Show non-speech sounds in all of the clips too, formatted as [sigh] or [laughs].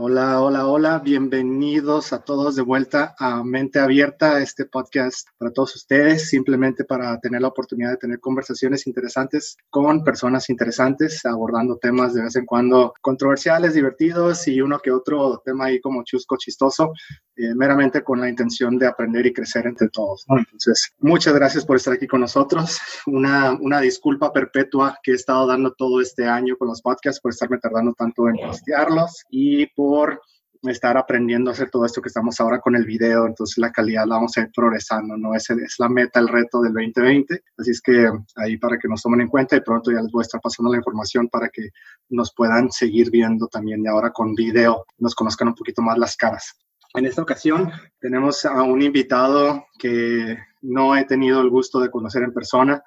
Hola, hola, hola, bienvenidos a todos de vuelta a Mente Abierta, este podcast para todos ustedes, simplemente para tener la oportunidad de tener conversaciones interesantes con personas interesantes, abordando temas de vez en cuando controversiales, divertidos y uno que otro tema ahí como chusco, chistoso, eh, meramente con la intención de aprender y crecer entre todos. Entonces, muchas gracias por estar aquí con nosotros. Una, una disculpa perpetua que he estado dando todo este año con los podcasts por estarme tardando tanto en postearlos y por estar aprendiendo a hacer todo esto que estamos ahora con el video, entonces la calidad la vamos a ir progresando, ¿no? Ese es la meta, el reto del 2020, así es que ahí para que nos tomen en cuenta y pronto ya les voy a estar pasando la información para que nos puedan seguir viendo también y ahora con video, nos conozcan un poquito más las caras. En esta ocasión tenemos a un invitado que no he tenido el gusto de conocer en persona,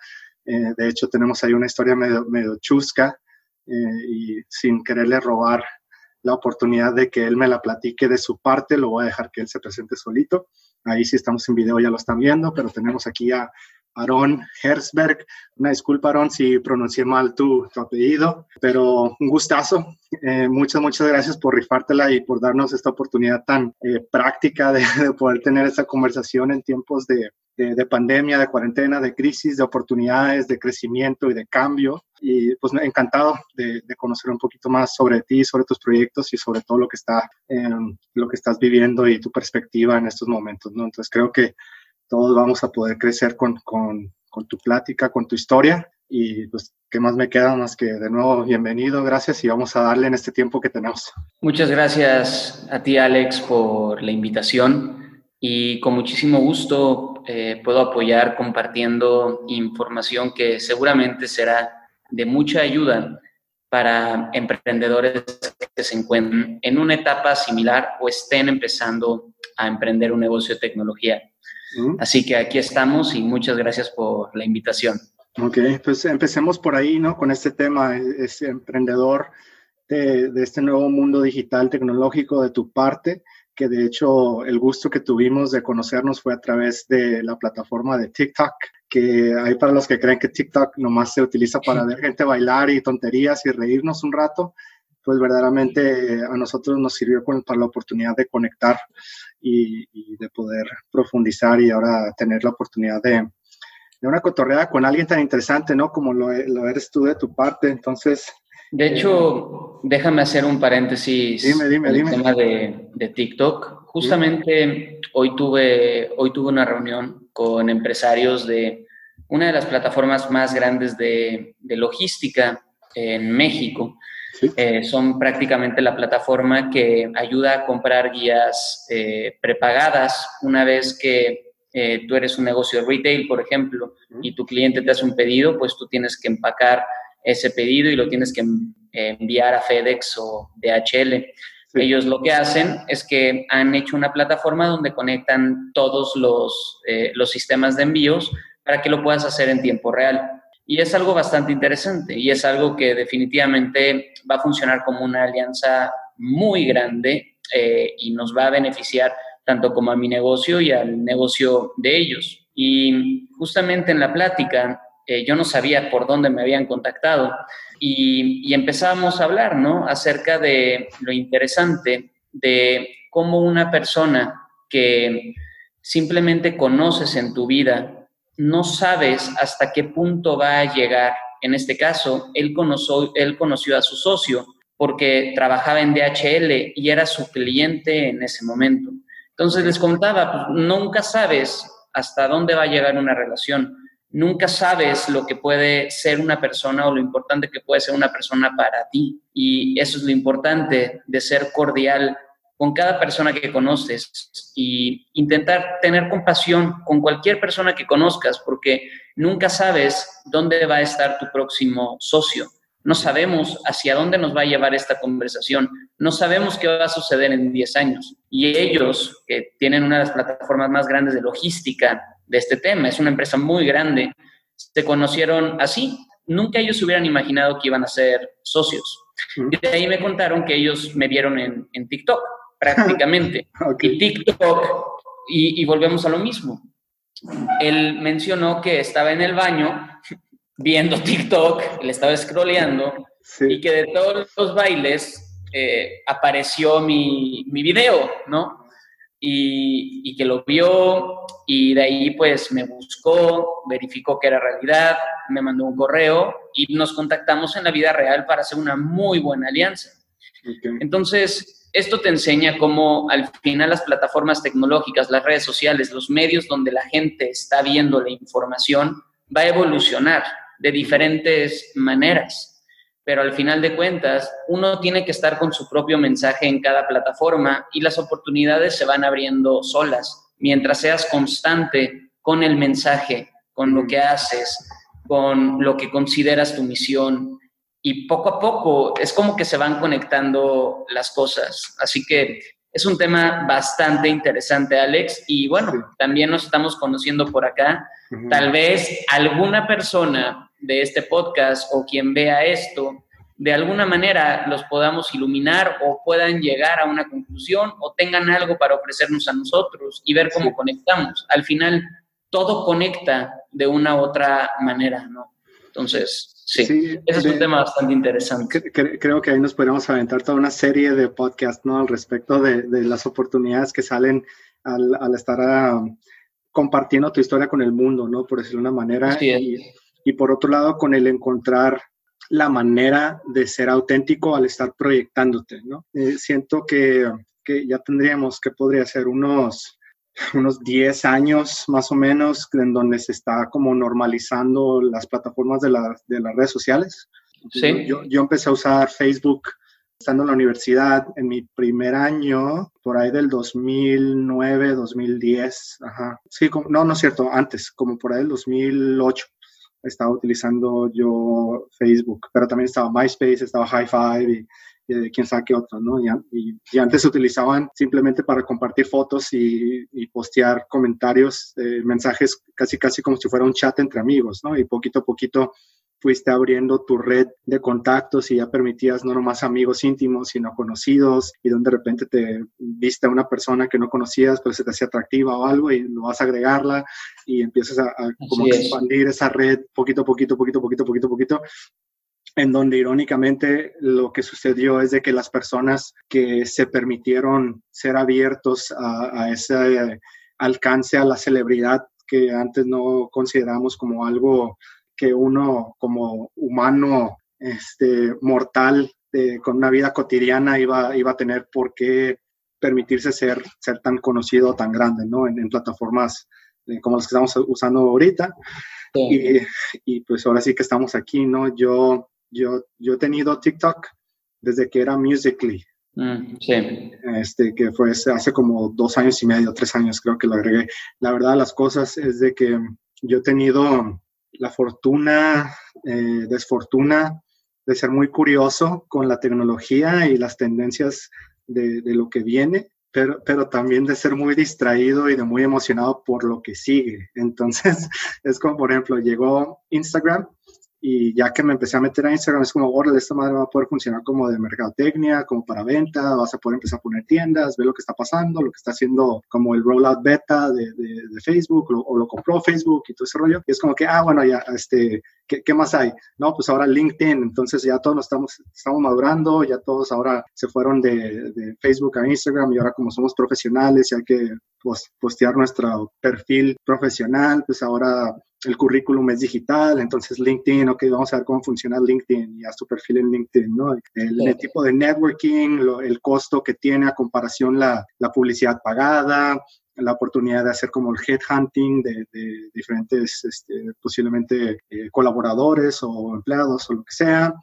eh, de hecho tenemos ahí una historia medio, chusca eh, y sin quererle robar la oportunidad de que él me la platique de su parte, lo voy a dejar que él se presente solito. Ahí sí estamos en video, ya lo están viendo, pero tenemos aquí a Aaron Herzberg. Una disculpa, Aaron, si pronuncié mal tu, apellido, pero un gustazo. Eh, muchas, muchas gracias por rifártela y por darnos esta oportunidad tan eh, práctica de, [laughs] poder tener esta conversación en tiempos de, de, pandemia, de cuarentena, de crisis, de oportunidades, de crecimiento y de cambio. Y pues encantado de, conocer un poquito más sobre ti, sobre tus proyectos y sobre todo lo que, está, lo que estás viviendo y tu perspectiva en estos momentos. ¿no? Entonces creo que todos vamos a poder crecer con, con, tu plática, con tu historia. Y pues, ¿qué más me queda más que de nuevo bienvenido? Gracias y vamos a darle en este tiempo que tenemos. Muchas gracias a ti, Alex, por la invitación y con muchísimo gusto eh, puedo apoyar compartiendo información que seguramente será de mucha ayuda para emprendedores que se encuentren en una etapa similar o estén empezando a emprender un negocio de tecnología. Mm. Así que aquí estamos y muchas gracias por la invitación. Ok, pues empecemos por ahí, ¿no? Con este tema, ese emprendedor de, de este nuevo mundo digital tecnológico de tu parte que de hecho el gusto que tuvimos de conocernos fue a través de la plataforma de TikTok, que hay para los que creen que TikTok nomás se utiliza para ver gente bailar y tonterías y reírnos un rato, pues verdaderamente a nosotros nos sirvió para la oportunidad de conectar y, de poder profundizar y ahora tener la oportunidad de, de una cotorreada con alguien tan interesante, ¿no? Como lo, lo eres tú de tu parte. Entonces, de hecho, déjame hacer un paréntesis dime, el tema de, de, TikTok. Justamente hoy, tuve, hoy tuve una reunión con empresarios de una de las plataformas más grandes de, de logística en México. Eh, son prácticamente la plataforma que ayuda a comprar guías eh, prepagadas una vez que eh, tú eres un negocio de retail, por ejemplo, y tu cliente te hace un pedido, pues tú tienes que empacar ese pedido y lo tienes que enviar a FedEx o DHL. Ellos lo que hacen es que han hecho una plataforma donde conectan todos los, los sistemas de envíos para que lo puedas hacer en tiempo real. Y es algo bastante interesante y es algo que definitivamente va a funcionar como una alianza muy grande eh, y nos va a beneficiar tanto como a mi negocio y al negocio de ellos. Y justamente en la plática eh, yo no sabía por dónde me habían contactado y, y empezamos a hablar, ¿no? Acerca de lo interesante de cómo una persona que simplemente conoces en tu vida, no sabes hasta qué punto va a llegar. En este caso, él conoció, a su socio porque trabajaba en DHL y era su cliente en ese momento. Entonces les contaba, pues, nunca sabes hasta dónde va a llegar una relación nunca sabes lo que puede ser una persona o lo importante que puede ser una persona para ti. Y eso es lo importante de ser cordial con cada persona que conoces y intentar tener compasión con cualquier persona que conozcas, porque nunca sabes dónde va a estar tu próximo socio. No sabemos hacia dónde nos va a llevar esta conversación. No sabemos qué va a suceder en 10 años. Y ellos, que tienen una de las plataformas más grandes de logística de este tema. Es una empresa muy grande. Se conocieron así. Nunca ellos hubieran imaginado que iban a ser socios. Y de ahí me contaron que ellos me vieron en, en TikTok, prácticamente. [laughs] Y TikTok, y, volvemos a lo mismo. Él mencionó que estaba en el baño [laughs] viendo TikTok, le estaba scrolleando, y que de todos los bailes eh, apareció mi, mi video, ¿no? y, que lo vio y de ahí pues me buscó, verificó que era realidad, me mandó un correo y nos contactamos en la vida real para hacer una muy buena alianza. Entonces, esto te enseña cómo al final las plataformas tecnológicas, las redes sociales, los medios donde la gente está viendo la información, va a evolucionar de diferentes maneras. Pero al final de cuentas uno tiene que estar con su propio mensaje en cada plataforma y las oportunidades se van abriendo solas mientras seas constante con el mensaje, con lo que haces, con lo que consideras tu misión y poco a poco es como que se van conectando las cosas. Así que es un tema bastante interesante, Alex, y bueno, también nos estamos conociendo por acá. Tal vez alguna persona de este podcast o quien vea esto, de alguna manera los podamos iluminar o puedan llegar a una conclusión o tengan algo para ofrecernos a nosotros y ver cómo conectamos. Al final, todo conecta de una u otra manera, ¿no? Entonces, sí, ese es un tema bastante interesante. Creo que ahí nos podríamos aventar toda una serie de podcasts, ¿no? Al respecto de, las oportunidades que salen al, estar ah, compartiendo tu historia con el mundo, ¿no? Por decirlo de una manera. Y, y por otro lado con el encontrar la manera de ser auténtico al estar proyectándote, ¿no? Eh, siento que, que, ya tendríamos que podría ser unos, [laughs] unos 10 años más o menos en donde se está como normalizando las plataformas de, de las redes sociales. Sí. Yo, yo, empecé a usar Facebook estando en la universidad en mi primer año, por ahí del 2009, 2010, ajá. Sí, no, no es cierto, antes, como por ahí del 2008 estaba utilizando yo Facebook, pero también estaba MySpace, estaba High Five y, quién sabe qué otro, ¿no? Y, y, antes se utilizaban simplemente para compartir fotos y, y postear comentarios, eh, mensajes casi casi como si fuera un chat entre amigos, ¿no? Y poquito a poquito fuiste abriendo tu red de contactos y ya permitías no nomás amigos íntimos, sino conocidos, y donde de repente te viste a una persona que no conocías, pero se te hacía atractiva o algo, y lo vas a agregarla y empiezas a, como expandir esa red poquito, poquito, poquito, poquito, poquito, poquito, en donde irónicamente lo que sucedió es de que las personas que se permitieron ser abiertos a, a ese alcance a la celebridad que antes no consideramos como algo que uno como humano este, mortal eh, con una vida cotidiana iba, iba a tener por qué permitirse ser, ser tan conocido, tan grande, ¿no? En, plataformas eh, como las que estamos usando ahorita. Y, y, pues ahora sí que estamos aquí, ¿no? Yo, yo, yo he tenido TikTok desde que era Musically. Mm, sí. Este, que fue hace como dos años y medio, tres años creo que lo agregué. La verdad, las cosas es de que yo he tenido la fortuna, eh, desfortuna de ser muy curioso con la tecnología y las tendencias de, de, lo que viene, pero, pero también de ser muy distraído y de muy emocionado por lo que sigue. Entonces, [laughs] es como, por ejemplo, llegó Instagram y ya que me empecé a meter a Instagram, es como, órale, esta madre va a poder funcionar como de mercadotecnia, como para venta, vas a poder empezar a poner tiendas, ver lo que está pasando, lo que está haciendo como el rollout beta de, de, Facebook, o lo compró Facebook y todo ese rollo. Y es como que, ah, bueno, ya, este, ¿qué, ¿qué, más hay? No, pues ahora LinkedIn, entonces ya todos estamos, estamos madurando, ya todos ahora se fueron de, de Facebook a Instagram y ahora como somos profesionales y hay que pues, postear nuestro perfil profesional, pues ahora el currículum es digital, entonces LinkedIn, ok, vamos a ver cómo funciona LinkedIn y haz tu perfil en LinkedIn, ¿no? El, tipo de networking, el costo que tiene a comparación la, la, publicidad pagada, la oportunidad de hacer como el headhunting de, de diferentes, este, posiblemente eh, colaboradores o empleados o lo que sea,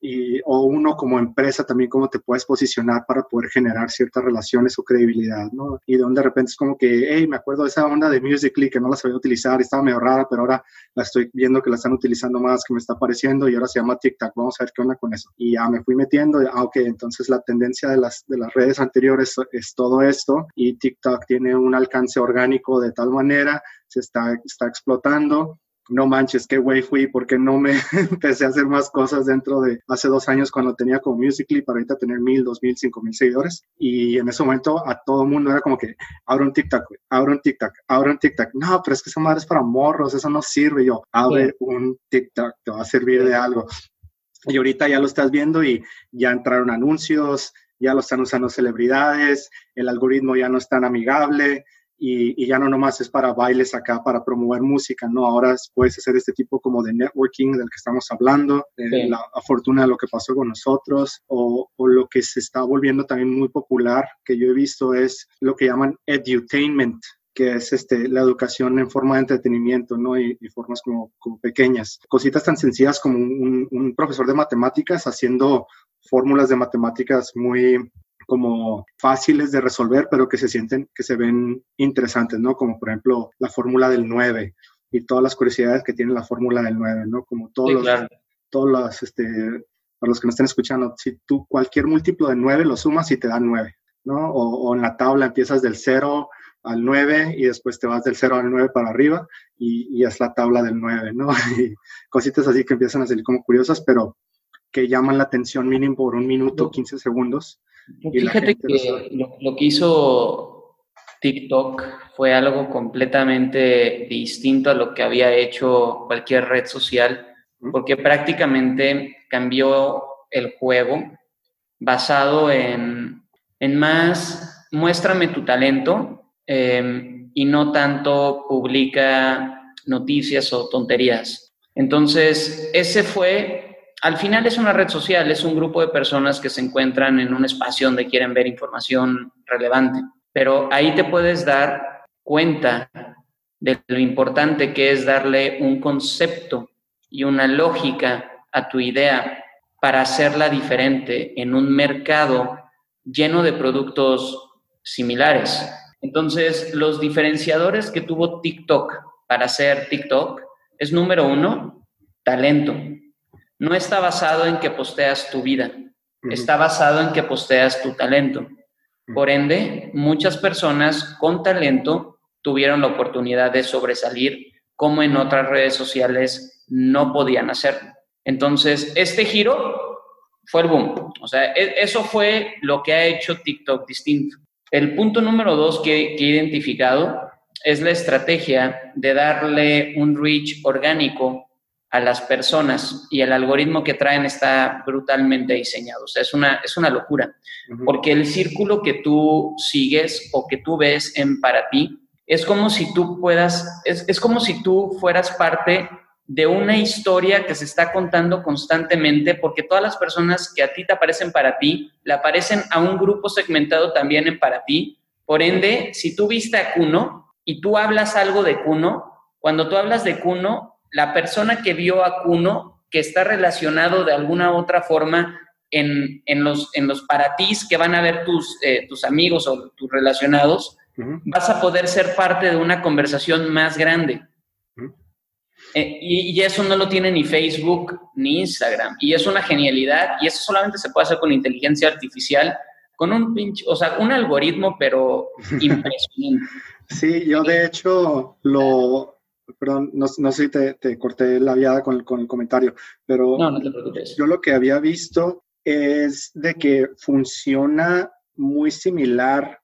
y, o uno como empresa también cómo te puedes posicionar para poder generar ciertas relaciones o credibilidad, ¿no? Y de donde de repente es como que, hey, me acuerdo de esa onda de Musical.ly que no la sabía utilizar, estaba medio rara, pero ahora la estoy viendo que la están utilizando más, que me está apareciendo y ahora se llama TikTok, vamos a ver qué onda con eso. Y ya me fui metiendo, ah, ok, entonces la tendencia de las, de las redes anteriores es todo esto y TikTok tiene un alcance orgánico de tal manera, se está, está explotando no manches, qué güey fui, porque no me [laughs] empecé a hacer más cosas dentro de hace dos años cuando tenía como Musical.ly para ahorita tener mil, dos mil, cinco mil seguidores. Y en ese momento a todo el mundo era como que, abre un TikTok, güey, abre un TikTok, abre un TikTok. No, pero es que esa madre es para morros, eso no sirve. yo, abre un TikTok, te va a servir de algo. Y ahorita ya lo estás viendo y ya entraron anuncios, ya lo están usando celebridades, el algoritmo ya no es tan amigable y, ya no nomás es para bailes acá, para promover música, ¿no? Ahora puedes hacer este tipo como de networking del que estamos hablando, de la fortuna de lo que pasó con nosotros, o, o, lo que se está volviendo también muy popular, que yo he visto es lo que llaman edutainment, que es este, la educación en forma de entretenimiento, ¿no? Y, formas como, como, pequeñas. Cositas tan sencillas como un, un, profesor de matemáticas haciendo fórmulas de matemáticas muy como fáciles de resolver, pero que se sienten, que se ven interesantes, ¿no? Como por ejemplo la fórmula del 9 y todas las curiosidades que tiene la fórmula del 9, ¿no? Como todos los, todos los, este, para los que no estén escuchando, si tú cualquier múltiplo de 9 lo sumas y te da 9, ¿no? O, o en la tabla empiezas del 0 al 9 y después te vas del 0 al 9 para arriba y, es la tabla del 9, ¿no? [laughs] Y cositas así que empiezan a salir como curiosas, pero que llaman la atención mínimo por un minuto, 15 segundos. Fíjate que lo, que hizo TikTok fue algo completamente distinto a lo que había hecho cualquier red social, porque prácticamente cambió el juego basado en, en más, muéstrame tu talento Em, y no tanto publica noticias o tonterías. Entonces, ese fue, al final es una red social, es un grupo de personas que se encuentran en un espacio donde quieren ver información relevante, pero ahí te puedes dar cuenta de lo importante que es darle un concepto y una lógica a tu idea para hacerla diferente en un mercado lleno de productos similares. Entonces, los diferenciadores que tuvo TikTok para hacer TikTok es número uno, talento. No está basado en que posteas tu vida, está basado en que posteas tu talento. Por ende, muchas personas con talento tuvieron la oportunidad de sobresalir como en otras redes sociales no podían hacerlo. Entonces, este giro fue el boom. O sea, e, eso fue lo que ha hecho TikTok distinto. El punto número dos que, he identificado es la estrategia de darle un reach orgánico a las personas y el algoritmo que traen está brutalmente diseñado. O sea, es una, es una locura, porque el círculo que tú sigues o que tú ves en para ti es como si tú puedas, es, es como si tú fueras parte de una historia que se está contando constantemente, porque todas las personas que a ti te aparecen para ti, le aparecen a un grupo segmentado también en para ti. Por ende, si tú viste a Kuno y tú hablas algo de Kuno, cuando tú hablas de Kuno, la persona que vio a Kuno, que está relacionado de alguna otra forma en, los, en los para ti que van a ver tus, eh, tus amigos o tus relacionados, vas a poder ser parte de una conversación más grande. Eh, y, eso no lo tiene ni Facebook ni Instagram. Y es una genialidad. Y eso solamente se puede hacer con inteligencia artificial, con un pinche, o sea, un algoritmo, pero [laughs] impresionante. Sí, yo de hecho lo, perdón, no, no sé si te, te, corté la viada con, con el comentario, pero no, no te preocupes. yo lo que había visto es de que funciona muy similar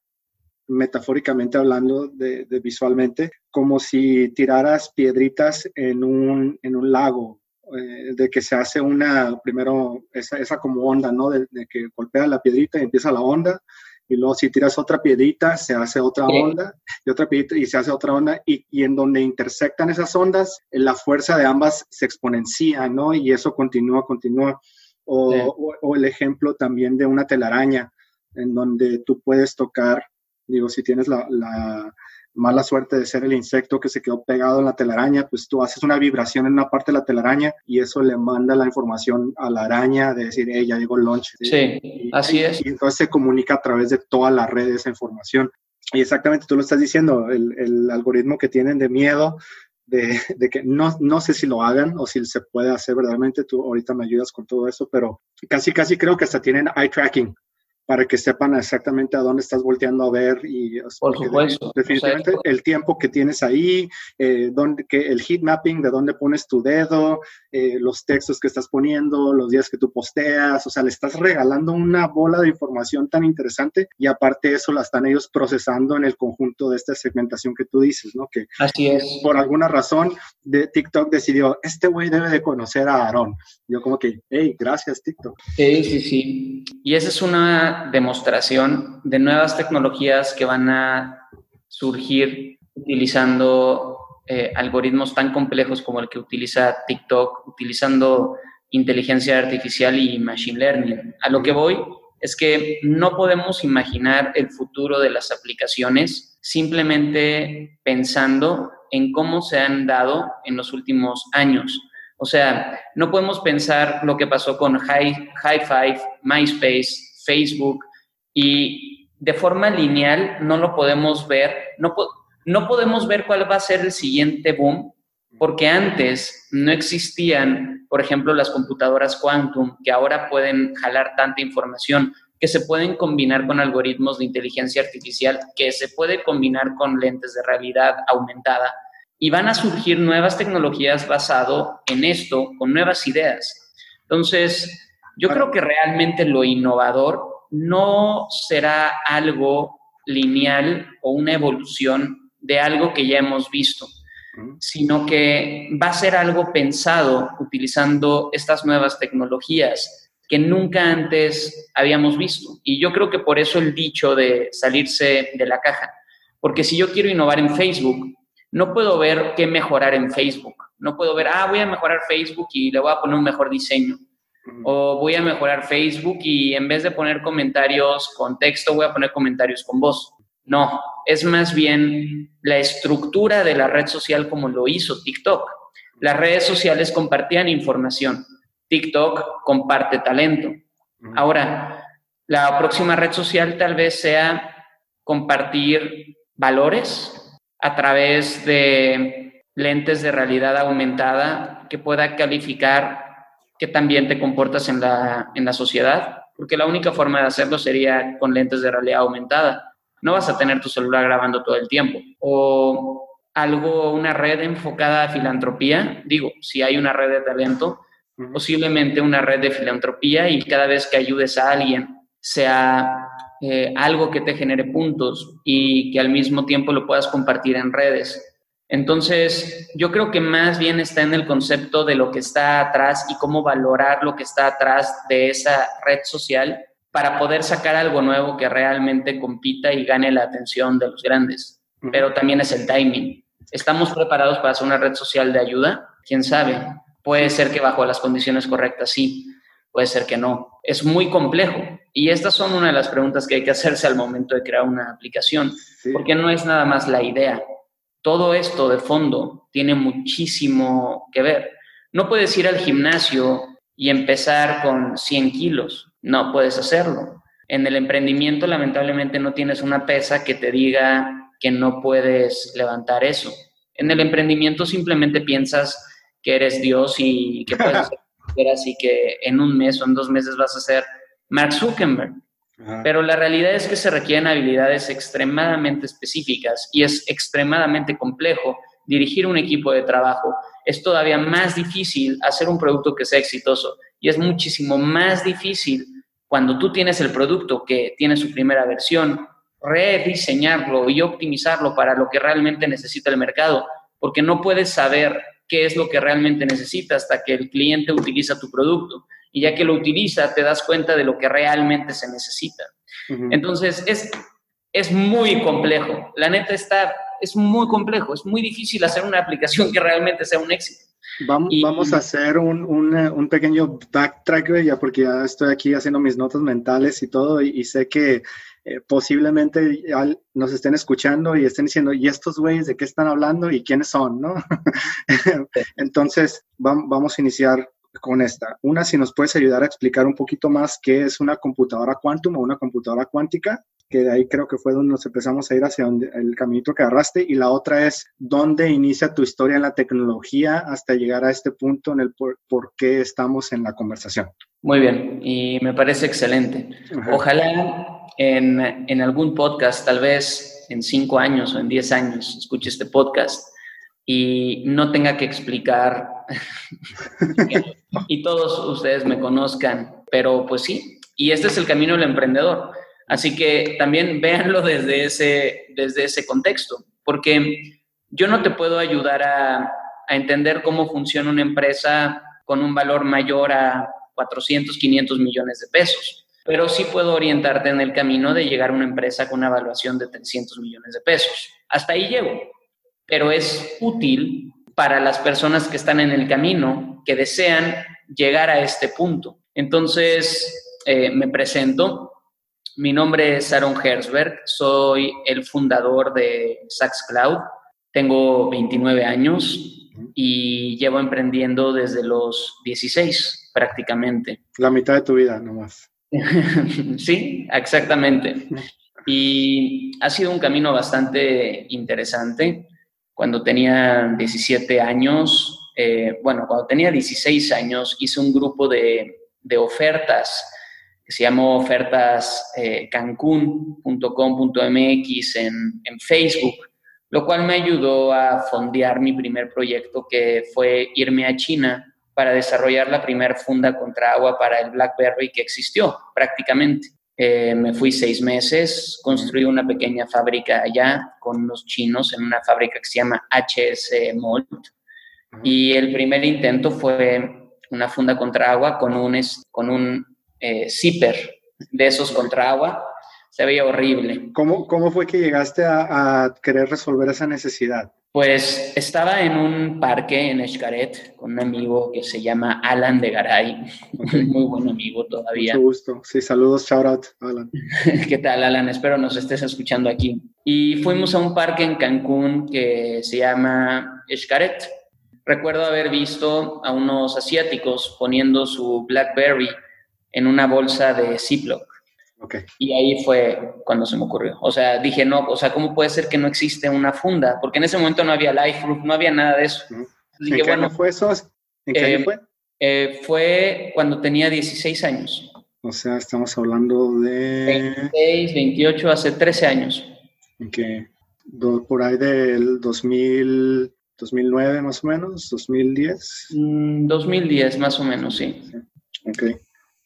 metafóricamente hablando de, visualmente, como si tiraras piedritas en un, en un lago, eh, de que se hace una, primero, esa, esa como onda, ¿no? De, que golpea la piedrita y empieza la onda, y luego si tiras otra piedrita, se hace otra onda, y otra piedrita y se hace otra onda, y, y en donde intersectan esas ondas, la fuerza de ambas se exponencia, ¿no? Y eso continúa, continúa. O, o el ejemplo también de una telaraña, en donde tú puedes tocar Digo, si tienes la, mala suerte de ser el insecto que se quedó pegado en la telaraña, pues tú haces una vibración en una parte de la telaraña y eso le manda la información a la araña de decir, hey, ya llegó el lunch. Sí, así es. Y entonces se comunica a través de toda la red esa información. Y exactamente tú lo estás diciendo, el, algoritmo que tienen de miedo de, de, que no, no sé si lo hagan o si se puede hacer verdaderamente, tú ahorita me ayudas con todo eso, pero casi, casi creo que hasta tienen eye tracking para que sepan exactamente a dónde estás volteando a ver y por supuesto definitivamente el tiempo que tienes ahí eh, donde, que el heat mapping de dónde pones tu dedo eh, los textos que estás poniendo los días que tú posteas o sea le estás regalando una bola de información tan interesante y aparte de eso la están ellos procesando en el conjunto de esta segmentación que tú dices no que así es. por alguna razón de TikTok decidió este güey debe de conocer a Aaron yo como que hey gracias TikTok sí sí sí. Y esa es una demostración de nuevas tecnologías que van a surgir utilizando eh, algoritmos tan complejos como el que utiliza TikTok, utilizando inteligencia artificial y machine learning. A lo que voy es que no podemos imaginar el futuro de las aplicaciones simplemente pensando en cómo se han dado en los últimos años. O sea, no podemos pensar lo que pasó con High Five, MySpace, Facebook y de forma lineal no lo podemos ver, no, no podemos ver cuál va a ser el siguiente boom, porque antes no existían, por ejemplo, las computadoras quantum, que ahora pueden jalar tanta información, que se pueden combinar con algoritmos de inteligencia artificial, que se puede combinar con lentes de realidad aumentada, y van a surgir nuevas tecnologías basado en esto, con nuevas ideas. Entonces, yo creo que realmente lo innovador no será algo lineal o una evolución de algo que ya hemos visto, sino que va a ser algo pensado utilizando estas nuevas tecnologías que nunca antes habíamos visto. Y yo creo que por eso el dicho de salirse de la caja, porque si yo quiero innovar en Facebook, no puedo ver qué mejorar en Facebook. No puedo ver, ah, voy a mejorar Facebook y le voy a poner un mejor diseño o voy a mejorar Facebook y en vez de poner comentarios con texto, voy a poner comentarios con voz. No, es más bien la estructura de la red social como lo hizo TikTok. Las redes sociales compartían información. TikTok comparte talento. Ahora, la próxima red social tal vez sea compartir valores a través de lentes de realidad aumentada que pueda calificar qué también te comportas en la, en la sociedad, porque la única forma de hacerlo sería con lentes de realidad aumentada. No vas a tener tu celular grabando todo el tiempo. O algo, una red enfocada a filantropía, digo, si hay una red de talento, posiblemente una red de filantropía y cada vez que ayudes a alguien sea eh, algo que te genere puntos y que al mismo tiempo lo puedas compartir en redes. Entonces, yo creo que más bien está en el concepto de lo que está atrás y cómo valorar lo que está atrás de esa red social para poder sacar algo nuevo que realmente compita y gane la atención de los grandes. Pero también es el timing. ¿Estamos preparados para hacer una red social de ayuda? ¿Quién sabe? Puede ser que bajo las condiciones correctas sí, puede ser que no. Es muy complejo. Y estas son una de las preguntas que hay que hacerse al momento de crear una aplicación, porque no es nada más la idea, todo esto de fondo tiene muchísimo que ver. No puedes ir al gimnasio y empezar con 100 kilos, no puedes hacerlo. En el emprendimiento lamentablemente no tienes una pesa que te diga que no puedes levantar eso. En el emprendimiento simplemente piensas que eres Dios y que puedes [laughs] hacer así que en un mes o en dos meses vas a ser Mark Zuckerberg. Pero la realidad es que se requieren habilidades extremadamente específicas y es extremadamente complejo dirigir un equipo de trabajo. Es todavía más difícil hacer un producto que sea exitoso y es muchísimo más difícil cuando tú tienes el producto que tiene su primera versión, rediseñarlo y optimizarlo para lo que realmente necesita el mercado, porque no puedes saber qué es lo que realmente necesita hasta que el cliente utiliza tu producto y ya que lo utiliza te das cuenta de lo que realmente se necesita. Entonces, es, es muy complejo. La neta está, es muy complejo, es muy difícil hacer una aplicación que realmente sea un éxito. Vamos, vamos a hacer un, un, un, pequeño backtrack, ya porque ya estoy aquí haciendo mis notas mentales y todo, y, sé que eh, posiblemente nos estén escuchando y estén diciendo, ¿y estos güeyes de qué están hablando y quiénes son? ¿no? [laughs] Entonces, vamos a iniciar con esta. Una, si nos puedes ayudar a explicar un poquito más qué es una computadora quantum o una computadora cuántica. que de ahí creo que fue donde nos empezamos a ir hacia donde, el caminito que agarraste, y la otra es dónde inicia tu historia en la tecnología hasta llegar a este punto en el por, qué estamos en la conversación. Muy bien, y me parece excelente. Ojalá en, en algún podcast, tal vez en cinco años o en diez años, escuche este podcast y no tenga que explicar [laughs] y todos ustedes me conozcan, pero pues sí, y este es el camino del emprendedor. Así que también [laughs] véanlo desde ese, desde ese contexto, porque yo no te puedo ayudar a, a entender cómo funciona una empresa con un valor mayor a 400, 500 millones de pesos, pero sí puedo orientarte en el camino de llegar a una empresa con una evaluación de 300 millones de pesos. Hasta ahí llego pero es útil para las personas que están en el camino, que desean llegar a este punto. Entonces, eh, me presento. Mi nombre es Aaron Herzberg, soy el fundador de Sax Cloud. Tengo 29 años y llevo emprendiendo desde los 16 prácticamente. La mitad de tu vida nomás. [laughs] sí, exactamente. Y ha sido un camino bastante interesante cuando tenía 17 años, eh, bueno, cuando tenía 16 años, hice un grupo de, ofertas que se llamó ofertas eh, en, en Facebook, lo cual me ayudó a fondear mi primer proyecto que fue irme a China para desarrollar la primera funda contra agua para el BlackBerry que existió prácticamente. Eh, me fui seis meses, construí una pequeña fábrica allá con unos chinos en una fábrica que se llama HS Mold. Y el primer intento fue una funda contra agua con un, con un eh, zipper de esos contra agua. Se veía horrible. ¿Cómo, cómo fue que llegaste a, a querer resolver esa necesidad? Pues estaba en un parque en Escaret con un amigo que se llama Alan de Garay, [laughs] muy buen amigo todavía. Mucho gusto. Sí, saludos, shout out, Alan. [laughs] ¿Qué tal, Alan? Espero nos estés escuchando aquí. Y fuimos a un parque en Cancún que se llama Escaret. Recuerdo haber visto a unos asiáticos poniendo su BlackBerry en una bolsa de Ziploc y ahí fue cuando se me ocurrió. O sea, dije, no, o sea, ¿cómo puede ser que no existe una funda? Porque en ese momento no había Liferoot, no había nada de eso. ¿En qué año fue eso? ¿En qué año eh, fue? Eh, fue cuando tenía 16 años. O sea, estamos hablando de... 26, 28, hace 13 años. Ok. por ahí del 2000, 2009 más o menos, 2010. 2010 mm, más o menos, sí. Ok.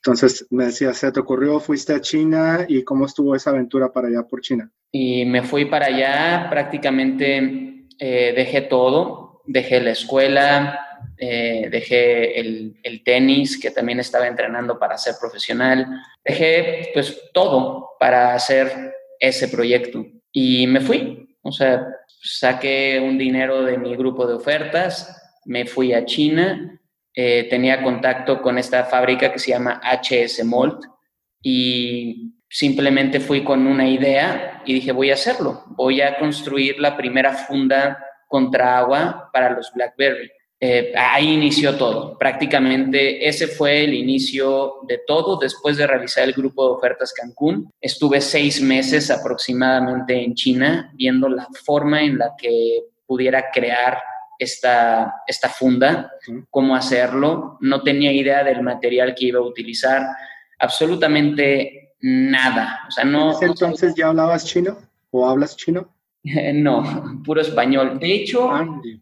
Entonces, me decías, ¿se te ocurrió? ¿Fuiste a China? ¿Y cómo estuvo esa aventura para allá por China? Y me fui para allá, prácticamente eh, dejé todo, dejé la escuela, eh, dejé el, el, tenis, que también estaba entrenando para ser profesional, dejé pues todo para hacer ese proyecto y me fui, o sea, saqué un dinero de mi grupo de ofertas, me fui a China eh, tenía contacto con esta fábrica que se llama HS Mold y simplemente fui con una idea y dije, voy a hacerlo, voy a construir la primera funda contra agua para los BlackBerry. Eh, ahí inició todo. Prácticamente ese fue el inicio de todo. Después de realizar el grupo de ofertas Cancún, estuve seis meses aproximadamente en China viendo la forma en la que pudiera crear esta, esta funda, cómo hacerlo. No tenía idea del material que iba a utilizar, absolutamente nada. O sea, no, entonces ya hablabas chino o hablas chino? [laughs] no, puro español. De hecho,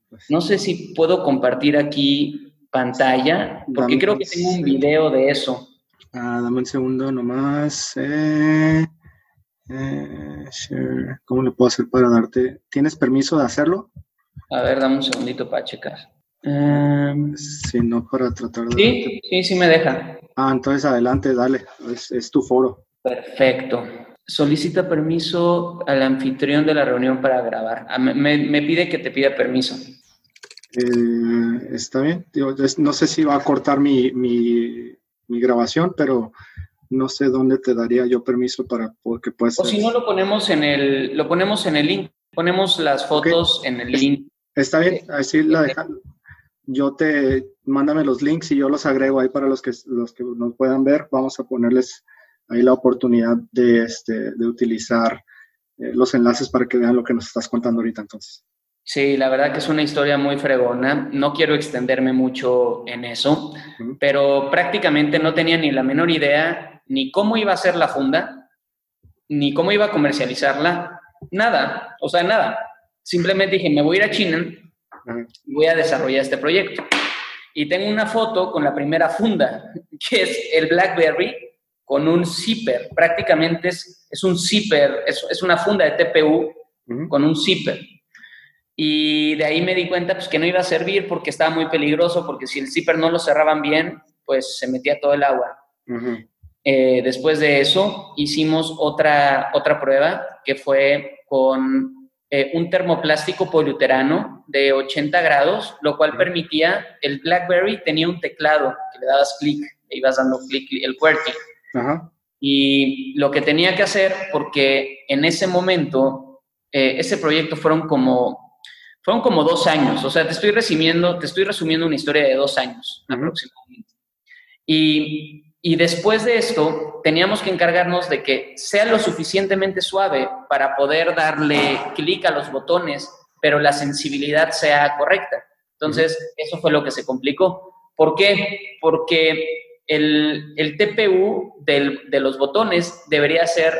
pues. no sé si puedo compartir aquí pantalla, porque creo que tengo un video de eso. Ah, dame un segundo nomás. Eh, eh, ¿Cómo le puedo hacer para darte? ¿Tienes permiso de hacerlo? A ver, dame un segundito para checar. Em, si no, para tratar de... Sí, sí, sí me deja. Ah, entonces adelante, dale, es, tu foro. Perfecto. Solicita permiso al anfitrión de la reunión para grabar. Ah, me, pide que te pida permiso. Eh, está bien. no sé si va a cortar mi, grabación, pero no sé dónde te daría yo permiso para que puedas. O si no lo ponemos en el, lo ponemos en el link. Ponemos las fotos en el link. Está bien, así la dejan. Yo te, mándame los links y yo los agrego ahí para los que, los que nos puedan ver. Vamos a ponerles ahí la oportunidad de, este, de utilizar eh, los enlaces para que vean lo que nos estás contando ahorita entonces. Sí, la verdad que es una historia muy fregona. No quiero extenderme mucho en eso, pero prácticamente no tenía ni la menor idea ni cómo iba a ser la funda, ni cómo iba a comercializarla, nada, o sea, nada. Simplemente dije, me voy a ir a China y voy a desarrollar este proyecto. Y tengo una foto con la primera funda, [laughs] que es el BlackBerry con un zipper. Prácticamente es, es un zipper, es, es, una funda de TPU con un zipper. Y de ahí me di cuenta pues, que no iba a servir porque estaba muy peligroso, porque si el zipper no lo cerraban bien, pues se metía todo el agua. Eh, después de eso, hicimos otra, otra prueba que fue con eh, un termoplástico poliuterano de 80 grados, lo cual permitía, el BlackBerry tenía un teclado que le dabas clic, le ibas dando clic, el QWERTY. Y lo que tenía que hacer, porque en ese momento, eh, ese proyecto fueron como fueron como dos años, o sea, te estoy resumiendo, te estoy resumiendo una historia de dos años aproximadamente. Y, y, después de esto, teníamos que encargarnos de que sea lo suficientemente suave para poder darle clic a los botones, pero la sensibilidad sea correcta. Entonces, eso fue lo que se complicó. ¿Por qué? Porque el, el TPU del, de los botones debería ser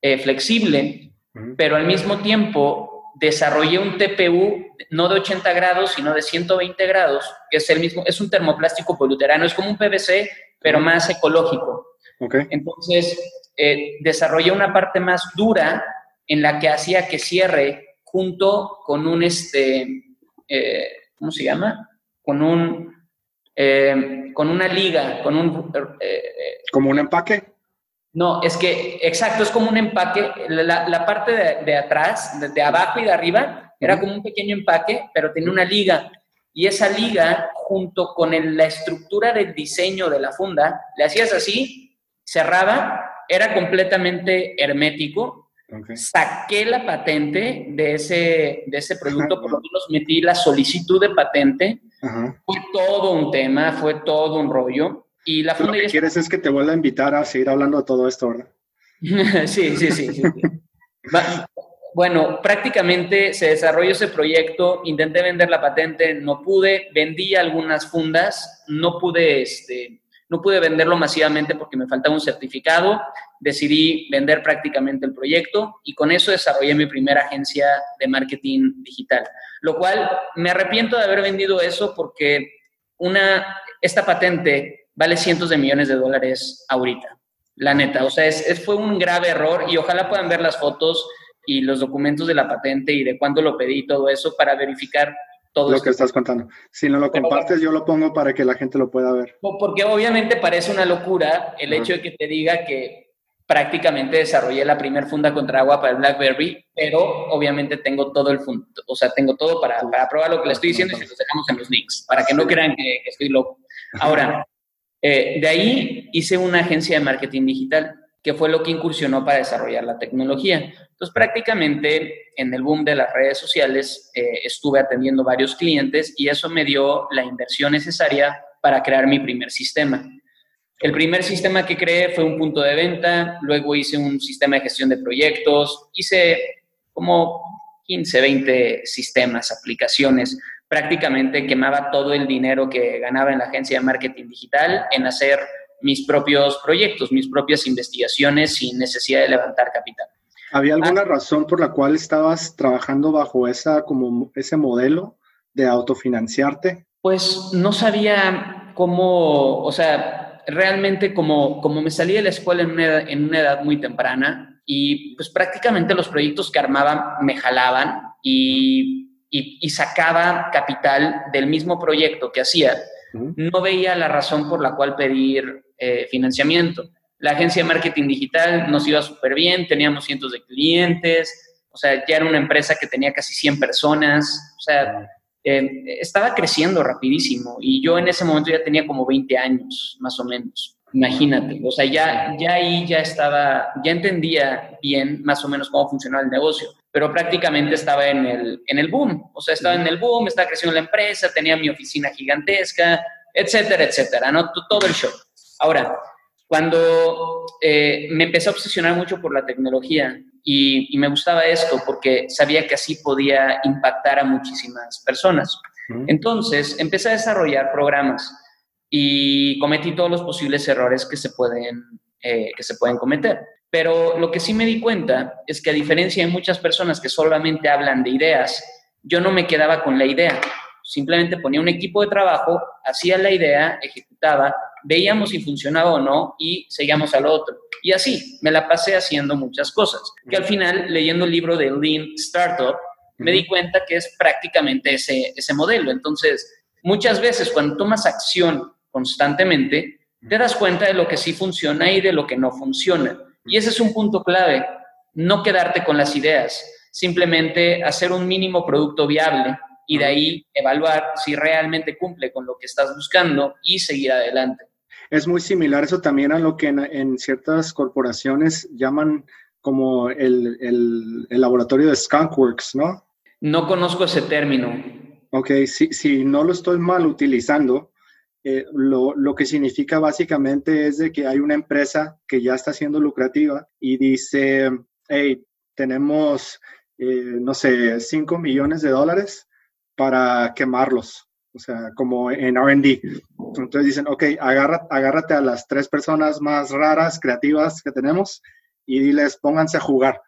eh, flexible, pero al mismo tiempo desarrollé un TPU no de 80 grados, sino de 120 grados, que es el mismo, es un termoplástico poliuterano, es como un PVC, pero más ecológico. Entonces, eh, desarrollé una parte más dura en la que hacía que cierre junto con un, este, eh, ¿cómo se llama? Con un, eh, con una liga, con un... ¿Como un empaque? No, es que, exacto, es como un empaque. La, parte de, atrás, de, abajo y de arriba, era como un pequeño empaque, pero tenía una liga. Y esa liga, junto con la estructura del diseño de la funda, le hacías así, cerraba, era completamente hermético. Saqué la patente de ese, de ese producto, por lo menos metí la solicitud de patente. Fue todo un tema, fue todo un rollo. Y la funda lo que quieres es que te vuelva a invitar a seguir hablando de todo esto, ¿verdad? [laughs] sí, sí, sí. [laughs] bueno, prácticamente se desarrolló ese proyecto, intenté vender la patente, no pude, vendí algunas fundas, no pude, este, no pude venderlo masivamente porque me faltaba un certificado, decidí vender prácticamente el proyecto y con eso desarrollé mi primera agencia de marketing digital, lo cual me arrepiento de haber vendido eso porque una, esta patente vale cientos de millones de dólares ahorita, la neta. O sea, es, fue un grave error y ojalá puedan ver las fotos y los documentos de la patente y de cuándo lo pedí y todo eso para verificar todo lo que estás contando. Si no lo compartes, yo lo pongo para que la gente lo pueda ver. Porque obviamente parece una locura el hecho de que te diga que prácticamente desarrollé la primer funda contra agua para el BlackBerry, pero obviamente tengo todo el fund, o sea, tengo todo para, para probar lo que le estoy diciendo y se los dejamos en los links, para que no crean que estoy loco. Ahora, [laughs] eh, de ahí hice una agencia de marketing digital, que fue lo que incursionó para desarrollar la tecnología. Entonces, prácticamente en el boom de las redes sociales eh, estuve atendiendo varios clientes y eso me dio la inversión necesaria para crear mi primer sistema. El primer sistema que creé fue un punto de venta, luego hice un sistema de gestión de proyectos, hice como 15, 20 sistemas, aplicaciones prácticamente quemaba todo el dinero que ganaba en la agencia de marketing digital en hacer mis propios proyectos, mis propias investigaciones sin necesidad de levantar capital. ¿Había alguna ah. razón por la cual estabas trabajando bajo esa, como ese modelo de autofinanciarte? Pues no sabía cómo, o sea, realmente como, como me salí de la escuela en una, en una edad muy temprana y pues prácticamente los proyectos que armaba me jalaban y y, sacaba capital del mismo proyecto que hacía, no veía la razón por la cual pedir eh, financiamiento. La agencia de marketing digital nos iba súper bien, teníamos cientos de clientes, o sea, ya era una empresa que tenía casi 100 personas, o sea, eh, estaba creciendo rapidísimo y yo en ese momento ya tenía como 20 años, más o menos. Imagínate, o sea, ya, ya ahí ya estaba, ya entendía bien más o menos cómo funcionaba el negocio pero prácticamente estaba en el, en el boom, o sea, estaba en el boom, estaba creciendo la empresa, tenía mi oficina gigantesca, etcétera, etcétera, ¿no? Todo el show. Ahora, Cuando eh, me empecé a obsesionar mucho por la tecnología y, me gustaba esto porque sabía que así podía impactar a muchísimas personas. Entonces empecé a desarrollar programas y cometí todos los posibles errores que se pueden, eh, que se pueden cometer. Pero lo que sí me di cuenta es que a diferencia de muchas personas que solamente hablan de ideas, yo no me quedaba con la idea. Simplemente ponía un equipo de trabajo, hacía la idea, ejecutaba, veíamos si funcionaba o no y seguíamos al otro. Y así, me la pasé haciendo muchas cosas. Que al final, leyendo el libro de Lean Startup, me di cuenta que es prácticamente ese, ese modelo. Entonces, muchas veces cuando tomas acción constantemente, te das cuenta de lo que sí funciona y de lo que no funciona. Y ese es un punto clave, no quedarte con las ideas, simplemente hacer un mínimo producto viable y de ahí evaluar si realmente cumple con lo que estás buscando y seguir adelante. Es muy similar eso también a lo que en, ciertas corporaciones llaman como el, el, el, laboratorio de Skunkworks, ¿no? No conozco ese término. Ok, si, si no lo estoy mal utilizando, eh, lo, lo, que significa básicamente es de que hay una empresa que ya está siendo lucrativa y dice, hey, tenemos, eh, no sé, 5 millones de dólares para quemarlos, o sea, como en RD. Entonces dicen, ok, agarra, agárrate a las tres personas más raras, creativas que tenemos y diles, pónganse a jugar.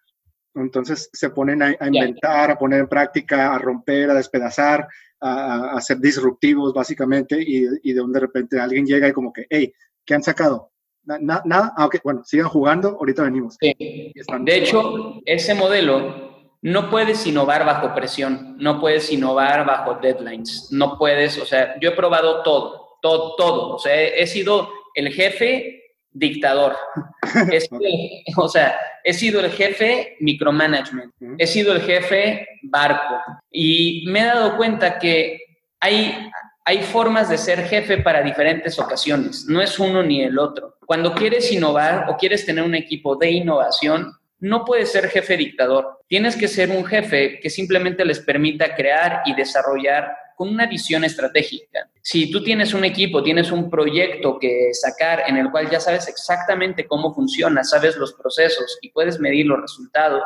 Entonces se ponen a, inventar, a poner en práctica, a romper, a despedazar, a, ser disruptivos básicamente y, y, de donde de repente alguien llega y como que, hey, ¿qué han sacado? nada, ah, bueno, sigan jugando, ahorita venimos. De hecho, ese modelo no puedes innovar bajo presión, no puedes innovar bajo deadlines, no puedes, o sea, yo he probado todo, todo, todo, o sea, he sido el jefe dictador. [laughs] o sea, he sido el jefe micromanagement, he sido el jefe barco y me he dado cuenta que hay, hay formas de ser jefe para diferentes ocasiones, no es uno ni el otro. Cuando quieres innovar o quieres tener un equipo de innovación, no puedes ser jefe dictador. Tienes que ser un jefe que simplemente les permita crear y desarrollar con una visión estratégica. Si tú tienes un equipo, tienes un proyecto que sacar en el cual ya sabes exactamente cómo funciona, sabes los procesos y puedes medir los resultados,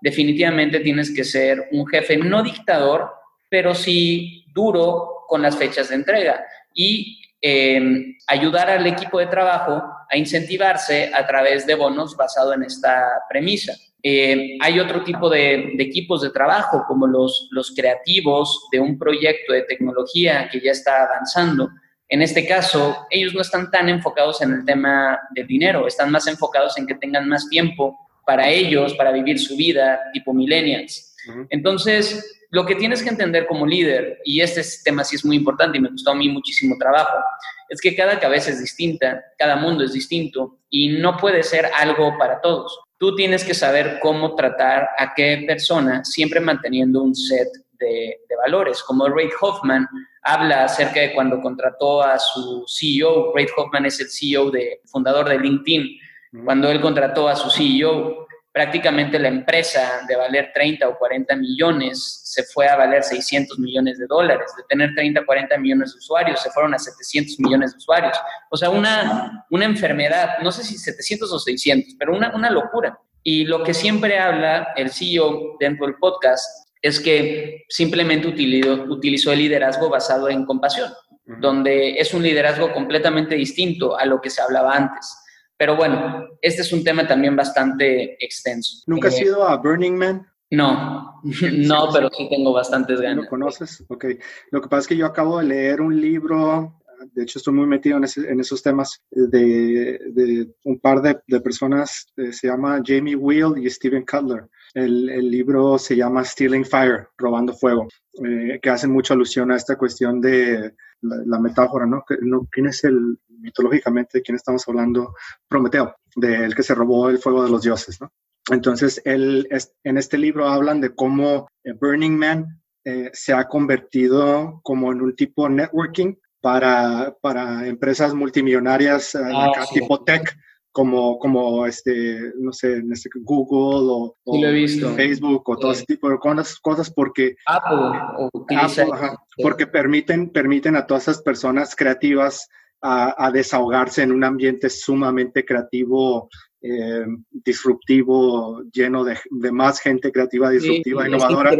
definitivamente tienes que ser un jefe no dictador, pero sí duro con las fechas de entrega y em, ayudar al equipo de trabajo a incentivarse a través de bonos basado en esta premisa. Eh, hay otro tipo de, equipos de trabajo, como los, los creativos de un proyecto de tecnología que ya está avanzando. En este caso, ellos no están tan enfocados en el tema del dinero, están más enfocados en que tengan más tiempo para ellos, para vivir su vida, tipo millennials. Entonces, lo que tienes que entender como líder, y este tema sí es muy importante y me gustó a mí muchísimo trabajo, es que cada cabeza es distinta, cada mundo es distinto y no puede ser algo para todos tú tienes que saber cómo tratar a qué persona, siempre manteniendo un set de, valores. Como Ray Hoffman habla acerca de cuando contrató a su CEO, Ray Hoffman es el CEO de, fundador de LinkedIn, cuando él contrató a su CEO, prácticamente la empresa de valer 30 o 40 millones se fue a valer 600 millones de dólares. De tener 30 o 40 millones de usuarios, se fueron a 700 millones de usuarios. O sea, una, una enfermedad, no sé si 700 o 600, pero una, una locura. Y lo que siempre habla el CEO dentro del podcast es que simplemente utilizó, utilizó el liderazgo basado en compasión, donde es un liderazgo completamente distinto a lo que se hablaba antes pero bueno, este es un tema también bastante extenso. ¿Nunca has eh, ido a Burning Man? No, [laughs] [laughs] no, pero sí tengo bastantes ganas. ¿Lo conoces? Ok. Lo que pasa es que yo acabo de leer un libro, de hecho estoy muy metido en, esos temas, de, un par de, personas, eh, se llama Jamie Wheel y Steven Cutler. El, libro se llama Stealing Fire, Robando Fuego, eh, que hacen mucha alusión a esta cuestión de la, metáfora, ¿no? ¿Quién es el, mitológicamente, de quién estamos hablando? Prometeo, del que se robó el fuego de los dioses, ¿no? Entonces, él, en este libro hablan de cómo eh, Burning Man eh, se ha convertido como en un tipo de networking para, para empresas multimillonarias ah, tipo tech, como, como este, no sé, este Google o, Facebook o todo ese tipo de cosas, porque Apple, porque permiten, permiten a todas esas personas creativas a, desahogarse en un ambiente sumamente creativo, eh, disruptivo, lleno de, más gente creativa, disruptiva, innovadora.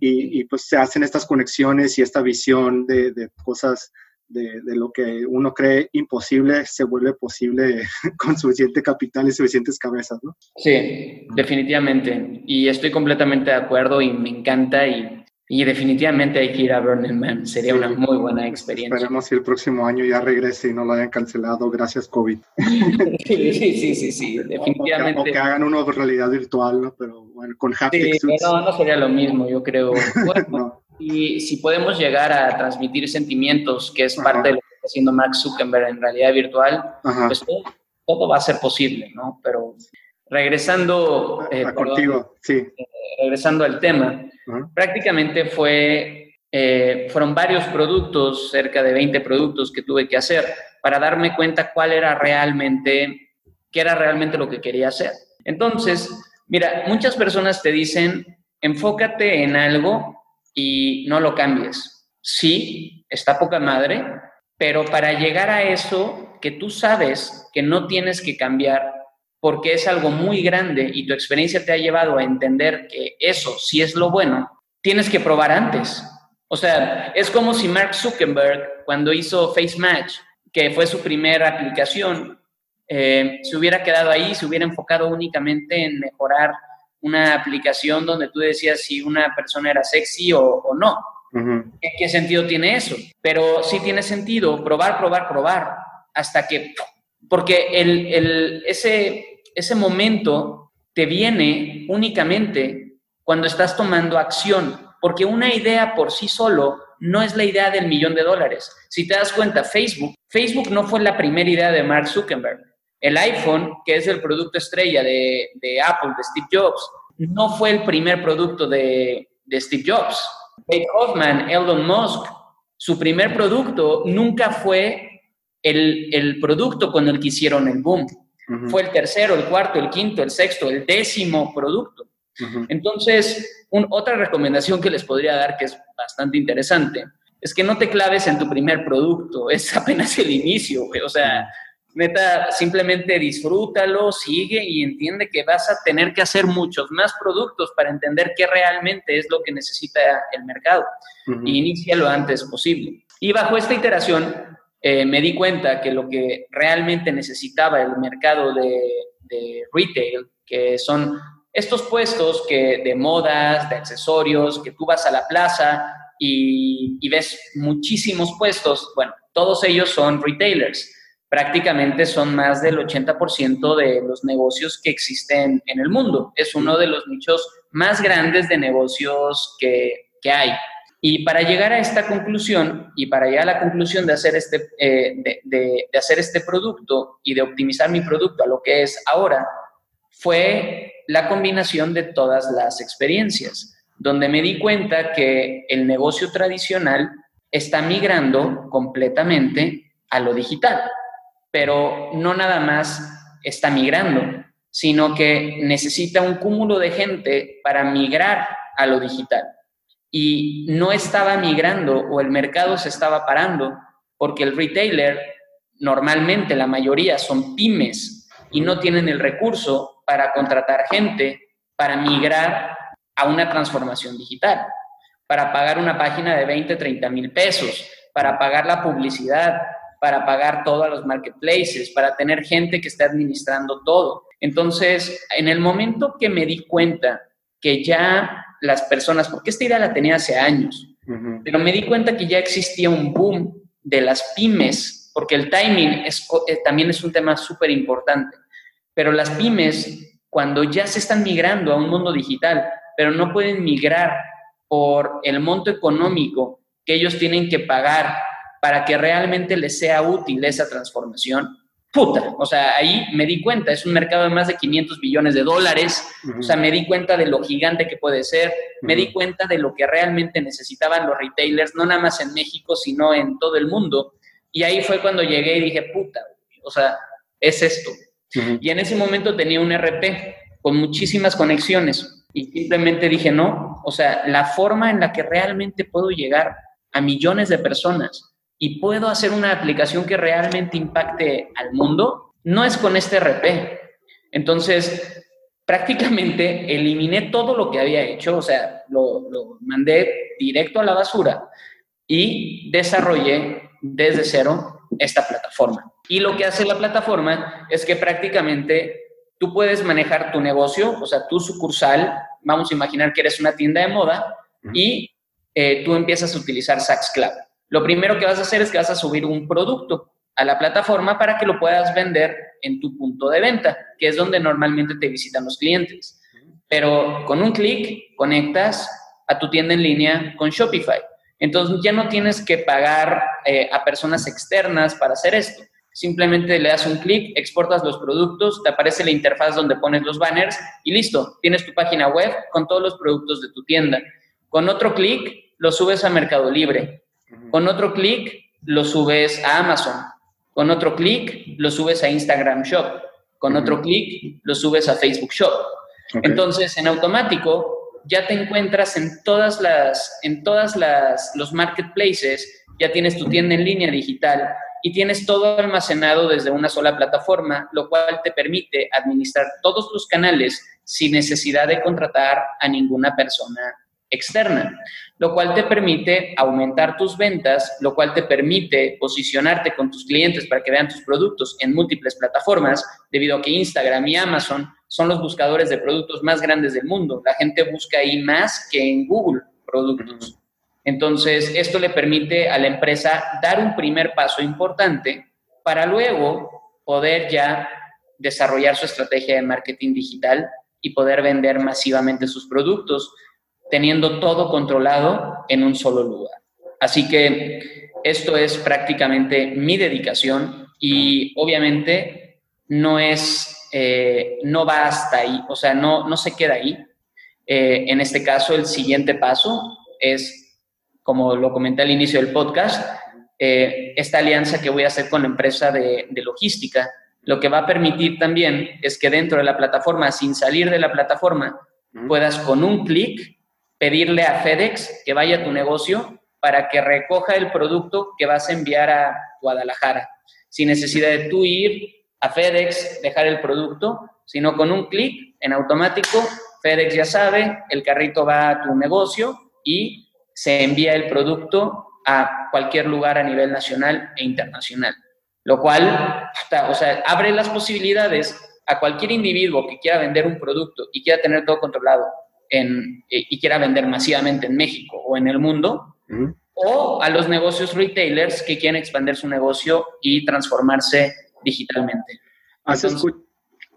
y, pues se hacen estas conexiones y esta visión de, de cosas de, lo que uno cree imposible se vuelve posible [laughs] con suficiente capital y suficientes cabezas, ¿no? Sí, definitivamente. Y estoy completamente de acuerdo y me encanta y, y definitivamente hay que ir a Burning Man. Sería una muy buena experiencia. Esperemos que el próximo año ya regrese y no lo hayan cancelado gracias COVID. [laughs] sí, sí, sí, sí, definitivamente. [laughs] O que, hagan uno de realidad virtual, ¿no? Pero bueno, con haptics. Sí, no, no sería lo mismo, yo creo. no. Y si podemos llegar a transmitir sentimientos, que es parte de lo que está haciendo Mark Zuckerberg en realidad virtual, pues todo, va a ser posible, ¿no? Pero regresando, eh, contigo, sí. Eh, regresando al tema, prácticamente fue, eh, fueron varios productos, cerca de 20 productos que tuve que hacer para darme cuenta cuál era realmente, qué era realmente lo que quería hacer. Entonces, mira, muchas personas te dicen, enfócate en algo y no lo cambies. Sí, está poca madre, pero para llegar a eso que tú sabes que no tienes que cambiar porque es algo muy grande y tu experiencia te ha llevado a entender que eso sí es lo bueno, tienes que probar antes. O sea, es como si Mark Zuckerberg, cuando hizo Face Match, que fue su primera aplicación, eh, se hubiera quedado ahí, se hubiera enfocado únicamente en mejorar una aplicación donde tú decías si una persona era sexy o, no. ¿Qué, sentido tiene eso? Pero sí tiene sentido probar, probar, probar, hasta que, porque el, ese, ese momento te viene únicamente cuando estás tomando acción, porque una idea por sí solo no es la idea del millón de dólares. Si te das cuenta, Facebook, Facebook no fue la primera idea de Mark Zuckerberg. El iPhone, que es el producto estrella de, Apple, de Steve Jobs, no fue el primer producto de, Steve Jobs. Dave Hoffman, Elon Musk, su primer producto nunca fue el, producto con el que hicieron el boom. Fue el tercero, el cuarto, el quinto, el sexto, el décimo producto. Entonces, otra recomendación que les podría dar, que es bastante interesante, es que no te claves en tu primer producto, [laughs] es apenas el inicio, o sea, neta, simplemente disfrútalo, sigue y entiende que vas a tener que hacer muchos más productos para entender qué realmente es lo que necesita el mercado. Y inicia lo antes posible. Y bajo esta iteración eh, me di cuenta que lo que realmente necesitaba el mercado de, retail, que son estos puestos que, de modas, de accesorios, que tú vas a la plaza y, y ves muchísimos puestos, bueno, todos ellos son retailers prácticamente son más del 80% de los negocios que existen en el mundo. Es uno de los nichos más grandes de negocios que, hay. Y para llegar a esta conclusión y para llegar a la conclusión de hacer, este, eh, de, hacer este producto y de optimizar mi producto a lo que es ahora, fue la combinación de todas las experiencias, donde me di cuenta que el negocio tradicional está migrando completamente a lo digital pero no nada más está migrando, sino que necesita un cúmulo de gente para migrar a lo digital. Y no estaba migrando o el mercado se estaba parando porque el retailer, normalmente la mayoría son pymes y no tienen el recurso para contratar gente para migrar a una transformación digital, para pagar una página de 20, 30 mil pesos, para pagar la publicidad, para pagar todos los marketplaces, para tener gente que esté administrando todo. Entonces, en el momento que me di cuenta que ya las personas, porque esta idea la tenía hace años, pero me di cuenta que ya existía un boom de las pymes, porque el timing es, eh, también es un tema súper importante, pero las pymes, cuando ya se están migrando a un mundo digital, pero no pueden migrar por el monto económico que ellos tienen que pagar para que realmente les sea útil esa transformación, puta, o sea, ahí me di cuenta, es un mercado de más de 500 billones de dólares, o sea, me di cuenta de lo gigante que puede ser, me di cuenta de lo que realmente necesitaban los retailers, no nada más en México, sino en todo el mundo. Y ahí fue cuando llegué y dije, puta, o sea, es esto. Y en ese momento tenía un RP con muchísimas conexiones y simplemente dije, no, o sea, la forma en la que realmente puedo llegar a millones de personas y puedo hacer una aplicación que realmente impacte al mundo, no es con este RP. Entonces, prácticamente eliminé todo lo que había hecho, o sea, lo, lo mandé directo a la basura y desarrollé desde cero esta plataforma. Y lo que hace la plataforma es que prácticamente tú puedes manejar tu negocio, o sea, tu sucursal, vamos a imaginar que eres una tienda de moda y eh, tú empiezas a utilizar Saks Club. Lo primero que vas a hacer es que vas a subir un producto a la plataforma para que lo puedas vender en tu punto de venta, que es donde normalmente te visitan los clientes. Pero con un clic conectas a tu tienda en línea con Shopify. Entonces ya no tienes que pagar eh, a personas externas para hacer esto. Simplemente le das un clic, exportas los productos, te aparece la interfaz donde pones los banners y listo, tienes tu página web con todos los productos de tu tienda. Con otro clic lo subes a Mercado Libre. Con otro clic lo subes a Amazon. Con otro clic lo subes a Instagram Shop. Con otro clic lo subes a Facebook Shop. Entonces, en automático, ya te encuentras en todas las, en todas las, los marketplaces, ya tienes tu tienda en línea digital y tienes todo almacenado desde una sola plataforma, lo cual te permite administrar todos tus canales sin necesidad de contratar a ninguna persona externa, lo cual te permite aumentar tus ventas, lo cual te permite posicionarte con tus clientes para que vean tus productos en múltiples plataformas, debido a que Instagram y Amazon son los buscadores de productos más grandes del mundo. La gente busca ahí más que en Google productos. Entonces, esto le permite a la empresa dar un primer paso importante para luego poder ya desarrollar su estrategia de marketing digital y poder vender masivamente sus productos, teniendo todo controlado en un solo lugar. Así que esto es prácticamente mi dedicación y obviamente no es, eh, no va hasta ahí, o sea, no, no se queda ahí. Eh, en este caso, el siguiente paso es como lo comenté al inicio del podcast, eh, esta alianza que voy a hacer con la empresa de, logística, lo que va a permitir también es que dentro de la plataforma, sin salir de la plataforma, puedas con un clic pedirle a FedEx que vaya a tu negocio para que recoja el producto que vas a enviar a Guadalajara, sin necesidad de tú ir a FedEx, dejar el producto, sino con un clic en automático, FedEx ya sabe, el carrito va a tu negocio y se envía el producto a cualquier lugar a nivel nacional e internacional, lo cual o sea, abre las posibilidades a cualquier individuo que quiera vender un producto y quiera tener todo controlado en, eh, y quiera vender masivamente en México o en el mundo, o a los negocios retailers que quieren expandir su negocio y transformarse digitalmente. ¿Has,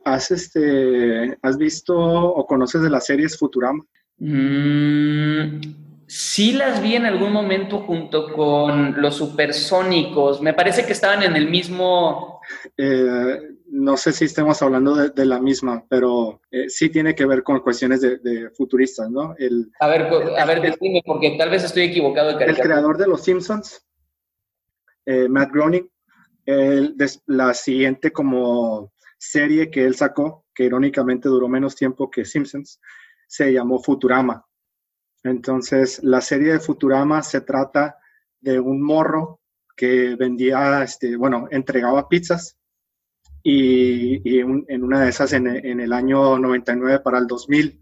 has, este, ¿has visto o conoces de las series Futurama? Mm, Sí las vi en algún momento junto con los supersónicos. Me parece que estaban en el mismo... Eh, no sé si estemos hablando de, la misma, pero eh, sí tiene que ver con cuestiones de, futuristas, ¿no? El, a ver, a ver, dime, porque tal vez estoy equivocado. De el creador de Los Simpsons, eh, Matt Groening, la siguiente como serie que él sacó, que irónicamente duró menos tiempo que Simpsons, se llamó Futurama entonces, la serie de Futurama se trata de un morro que vendía, este, bueno, entregaba pizzas y, en una de esas, en, el año 99 para el 2000,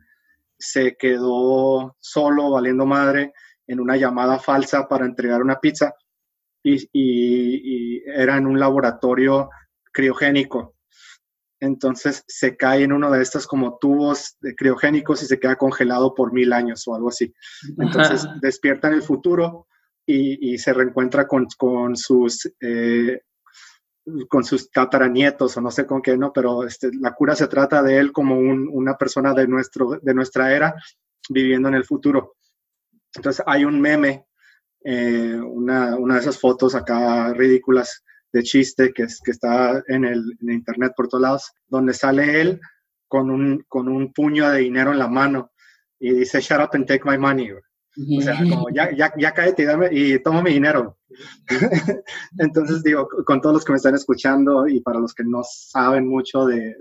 se quedó solo, valiendo madre, en una llamada falsa para entregar una pizza y, y era en un laboratorio criogénico entonces se cae en uno de estos como tubos criogénicos y se queda congelado por mil años o algo así. Entonces [laughs] despierta en el futuro y, se reencuentra con, sus eh, con sus tataranietos o no sé con qué, ¿no? Pero este, la cura se trata de él como una persona de, nuestro, de nuestra era viviendo en el futuro. Entonces hay un meme, eh, una, una de esas fotos acá ridículas de chiste que, es, que está en el internet por todos lados, donde sale él con un, con un puño de dinero en la mano y dice, shut up and take my money. O sea, como ya, ya, ya cállate y, dame, y toma mi dinero. [laughs] Entonces, digo, con todos los que me están escuchando y para los que no saben mucho de,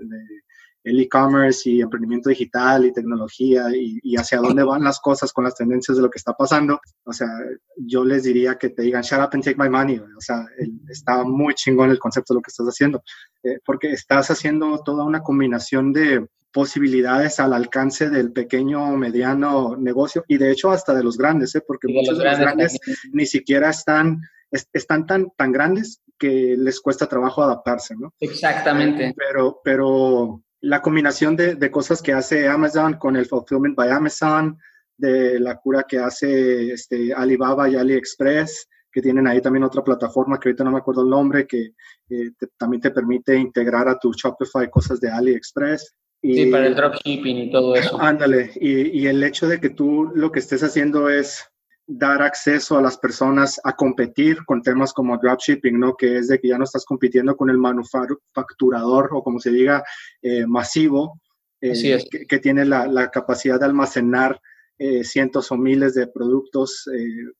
el e-commerce y emprendimiento digital y tecnología y, hacia dónde van las cosas con las tendencias de lo que está pasando, o sea, yo les diría que te digan, shut up and take my money, o sea, está muy chingón el concepto de lo que estás haciendo, eh, porque estás haciendo toda una combinación de posibilidades al alcance del pequeño o mediano negocio y de hecho hasta de los grandes, ¿eh? porque muchos de los grandes ni siquiera están, están tan, tan grandes que les cuesta trabajo adaptarse, ¿no? Exactamente. Pero, pero la combinación de, de, cosas que hace Amazon con el Fulfillment by Amazon, de la cura que hace este, Alibaba y AliExpress, que tienen ahí también otra plataforma que ahorita no me acuerdo el nombre, que también te permite integrar a tu Shopify cosas de AliExpress. Y, sí, para el dropshipping y todo eso. Ándale, y, y el hecho de que tú lo que estés haciendo es dar acceso a las personas a competir con temas como dropshipping, ¿no? Que es de que ya no estás compitiendo con el manufacturador o como se diga, eh, masivo, eh, que, tiene la, capacidad de almacenar eh, cientos o miles de productos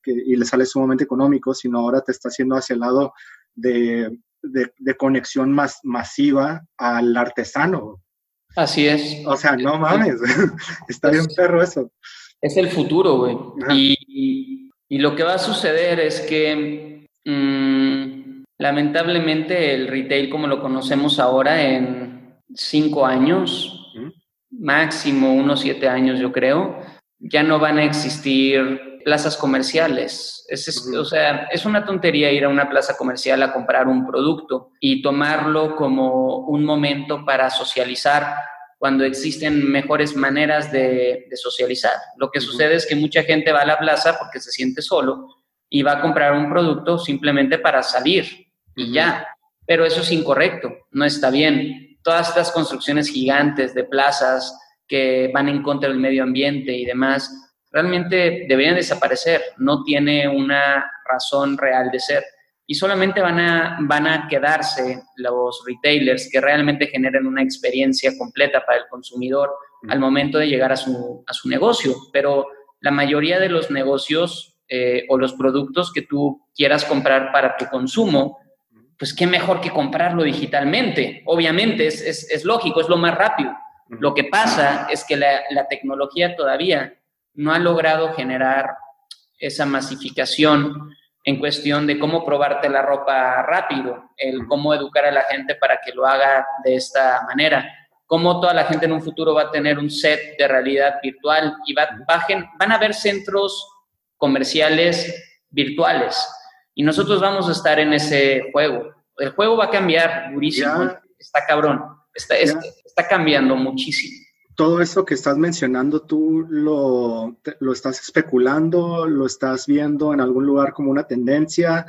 y le sale sumamente económico, sino ahora te está haciendo hacia el lado de, conexión más masiva al artesano. Así es. O sea, no mames, [laughs] está bien perro eso. Es el futuro, güey. Y, lo que va a suceder es que mm, lamentablemente el retail como lo conocemos ahora en cinco años, máximo unos siete años yo creo, ya no van a existir plazas comerciales. Es, O sea, es una tontería ir a una plaza comercial a comprar un producto y tomarlo como un momento para socializar cuando existen mejores maneras de, socializar. Lo que sucede es que mucha gente va a la plaza porque se siente solo y va a comprar un producto simplemente para salir y ya. Pero eso es incorrecto, no está bien. Todas estas construcciones gigantes de plazas que van en contra del medio ambiente y demás, realmente deberían desaparecer. No tiene una razón real de ser y solamente van a, van a quedarse los retailers que realmente generen una experiencia completa para el consumidor al momento de llegar a su, a su negocio. Pero la mayoría de los negocios eh, o los productos que tú quieras comprar para tu consumo, pues qué mejor que comprarlo digitalmente. Obviamente, es, es, es lógico, es lo más rápido. Lo que pasa es que la, la tecnología todavía no ha logrado generar esa masificación en cuestión de cómo probarte la ropa rápido, el cómo educar a la gente para que lo haga de esta manera, cómo toda la gente en un futuro va a tener un set de realidad virtual y va, van a haber centros comerciales virtuales. Y nosotros vamos a estar en ese juego. El juego va a cambiar durísimo, está cabrón, está, está cambiando muchísimo todo eso que estás mencionando, tú lo, lo, estás especulando, lo estás viendo en algún lugar como una tendencia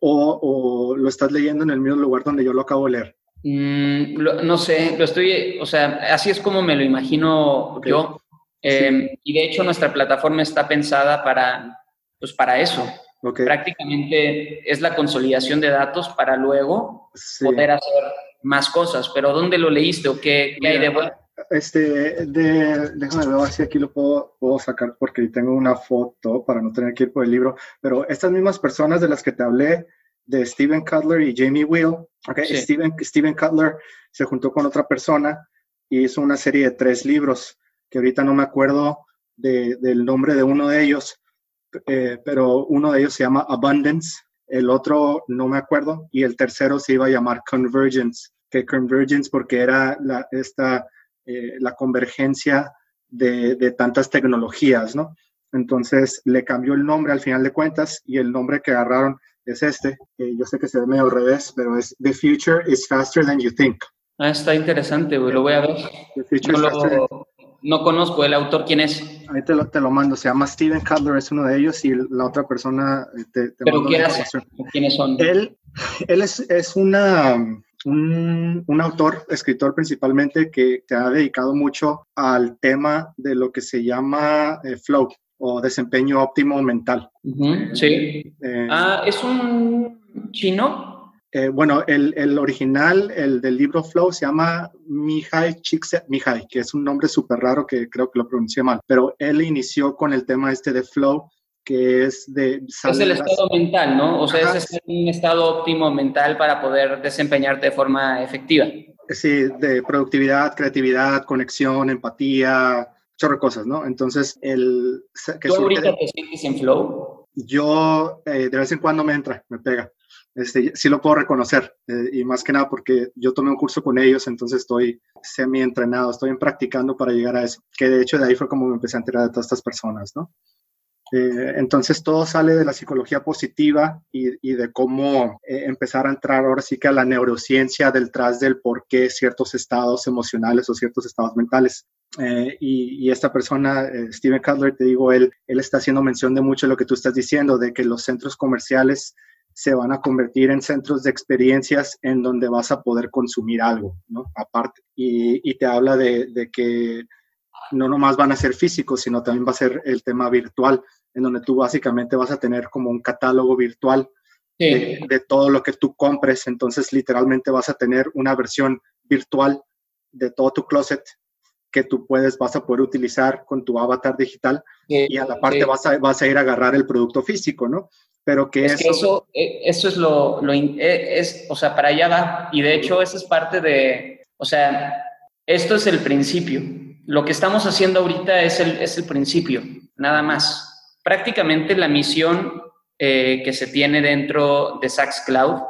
o, lo estás leyendo en el mismo lugar donde yo lo acabo de leer? Mm, no sé, lo estoy, o sea, así es como me lo imagino yo. Em, y de hecho nuestra plataforma está pensada para, pues para eso. Prácticamente es la consolidación de datos para luego poder hacer más cosas. Pero ¿dónde lo leíste o qué, qué hay de bueno? Este, de, déjame ver si aquí lo puedo, puedo, sacar porque tengo una foto para no tener que ir por el libro, pero estas mismas personas de las que te hablé, de Steven Cutler y Jamie Will, okay, Steven, Steven Cutler se juntó con otra persona y hizo una serie de tres libros, que ahorita no me acuerdo de, del nombre de uno de ellos, eh, pero uno de ellos se llama Abundance, el otro no me acuerdo, y el tercero se iba a llamar Convergence, que Convergence porque era la, esta eh, la convergencia de, tantas tecnologías, ¿no? Entonces le cambió el nombre al final de cuentas y el nombre que agarraron es este. yo sé que se ve medio al revés, pero es The Future is Faster Than You Think. Ah, está interesante, lo voy a ver. no, conozco el autor, ¿quién es? Ahí te lo, te lo mando, se llama Steven Cutler, es uno de ellos, y la otra persona eh, te, te ¿Pero ¿Quiénes son? Él, él es, es una un, autor, escritor principalmente, que se ha dedicado mucho al tema de lo que se llama eh, flow o desempeño óptimo mental. sí. Eh, ah, ¿es un chino? Eh, bueno, el, original, el del libro Flow, se llama Mihai Csikszentmihalyi, que es un nombre súper raro que creo que lo pronuncié mal, pero él inició con el tema este de Flow que es de... Es el estado mental, ¿no? O sea, es un estado óptimo mental para poder desempeñarte de forma efectiva. Sí, de productividad, creatividad, conexión, empatía, chorro cosas, ¿no? Entonces, el... Que ¿Tú ahorita te sientes en flow? Yo eh, de vez en cuando me entra, me pega. Este, sí lo puedo reconocer eh, y más que nada porque yo tomé un curso con ellos, entonces estoy semi entrenado, estoy practicando para llegar a eso, que de hecho de ahí fue como me empecé a enterar de todas estas personas, ¿no? Eh, entonces todo sale de la psicología positiva y, de cómo empezar a entrar ahora sí que a la neurociencia detrás del por qué ciertos estados emocionales o ciertos estados mentales eh, y, esta persona, eh, Steven Cutler, te digo, él, él está haciendo mención de mucho de lo que tú estás diciendo, de que los centros comerciales se van a convertir en centros de experiencias en donde vas a poder consumir algo, ¿no? Aparte. Y, te habla de, que no nomás van a ser físicos, sino también va a ser el tema virtual, en donde tú básicamente vas a tener como un catálogo virtual de, de todo lo que tú compres. Entonces, literalmente vas a tener una versión virtual de todo tu closet que tú puedes, vas a poder utilizar con tu avatar digital y a la parte vas, a, vas a ir a agarrar el producto físico, ¿no? Pero que es eso... Eh, eso, es lo, lo eh, es, o sea, para allá va. Y de hecho, eso es parte de, o sea, esto es el principio. Lo que estamos haciendo ahorita es el, es el principio, nada más. Prácticamente la misión eh, que se tiene dentro de Saks Cloud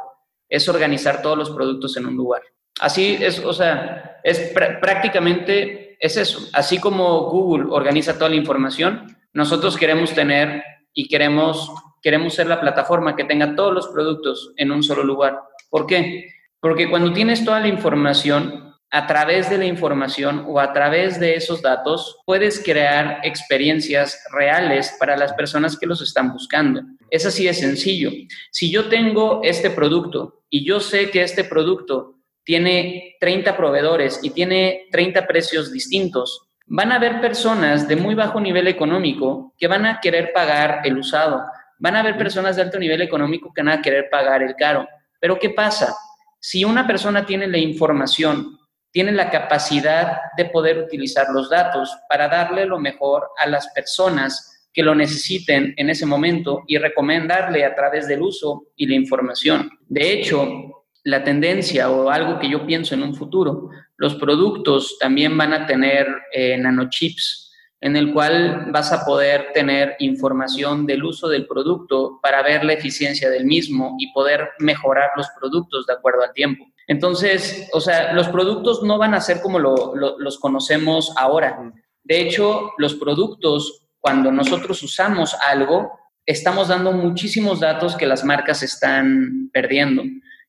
es organizar todos los productos en un lugar. Así es, o sea, es prácticamente es eso. Así como Google organiza toda la información, nosotros queremos tener y queremos, queremos ser la plataforma que tenga todos los productos en un solo lugar. ¿Por qué? Porque cuando tienes toda la información, a través de la información o a través de esos datos, puedes crear experiencias reales para las personas que los están buscando. Es así de sencillo. Si yo tengo este producto y yo sé que este producto tiene 30 proveedores y tiene 30 precios distintos, van a haber personas de muy bajo nivel económico que van a querer pagar el usado. Van a haber personas de alto nivel económico que van a querer pagar el caro. Pero ¿qué pasa? Si una persona tiene la información, tiene la capacidad de poder utilizar los datos para darle lo mejor a las personas que lo necesiten en ese momento y recomendarle a través del uso y la información. De hecho, la tendencia o algo que yo pienso en un futuro, los productos también van a tener eh, nanochips en el cual vas a poder tener información del uso del producto para ver la eficiencia del mismo y poder mejorar los productos de acuerdo al tiempo. Entonces, o sea, los productos no van a ser como los conocemos ahora. De hecho, los productos, cuando nosotros usamos algo, estamos dando muchísimos datos que las marcas están perdiendo.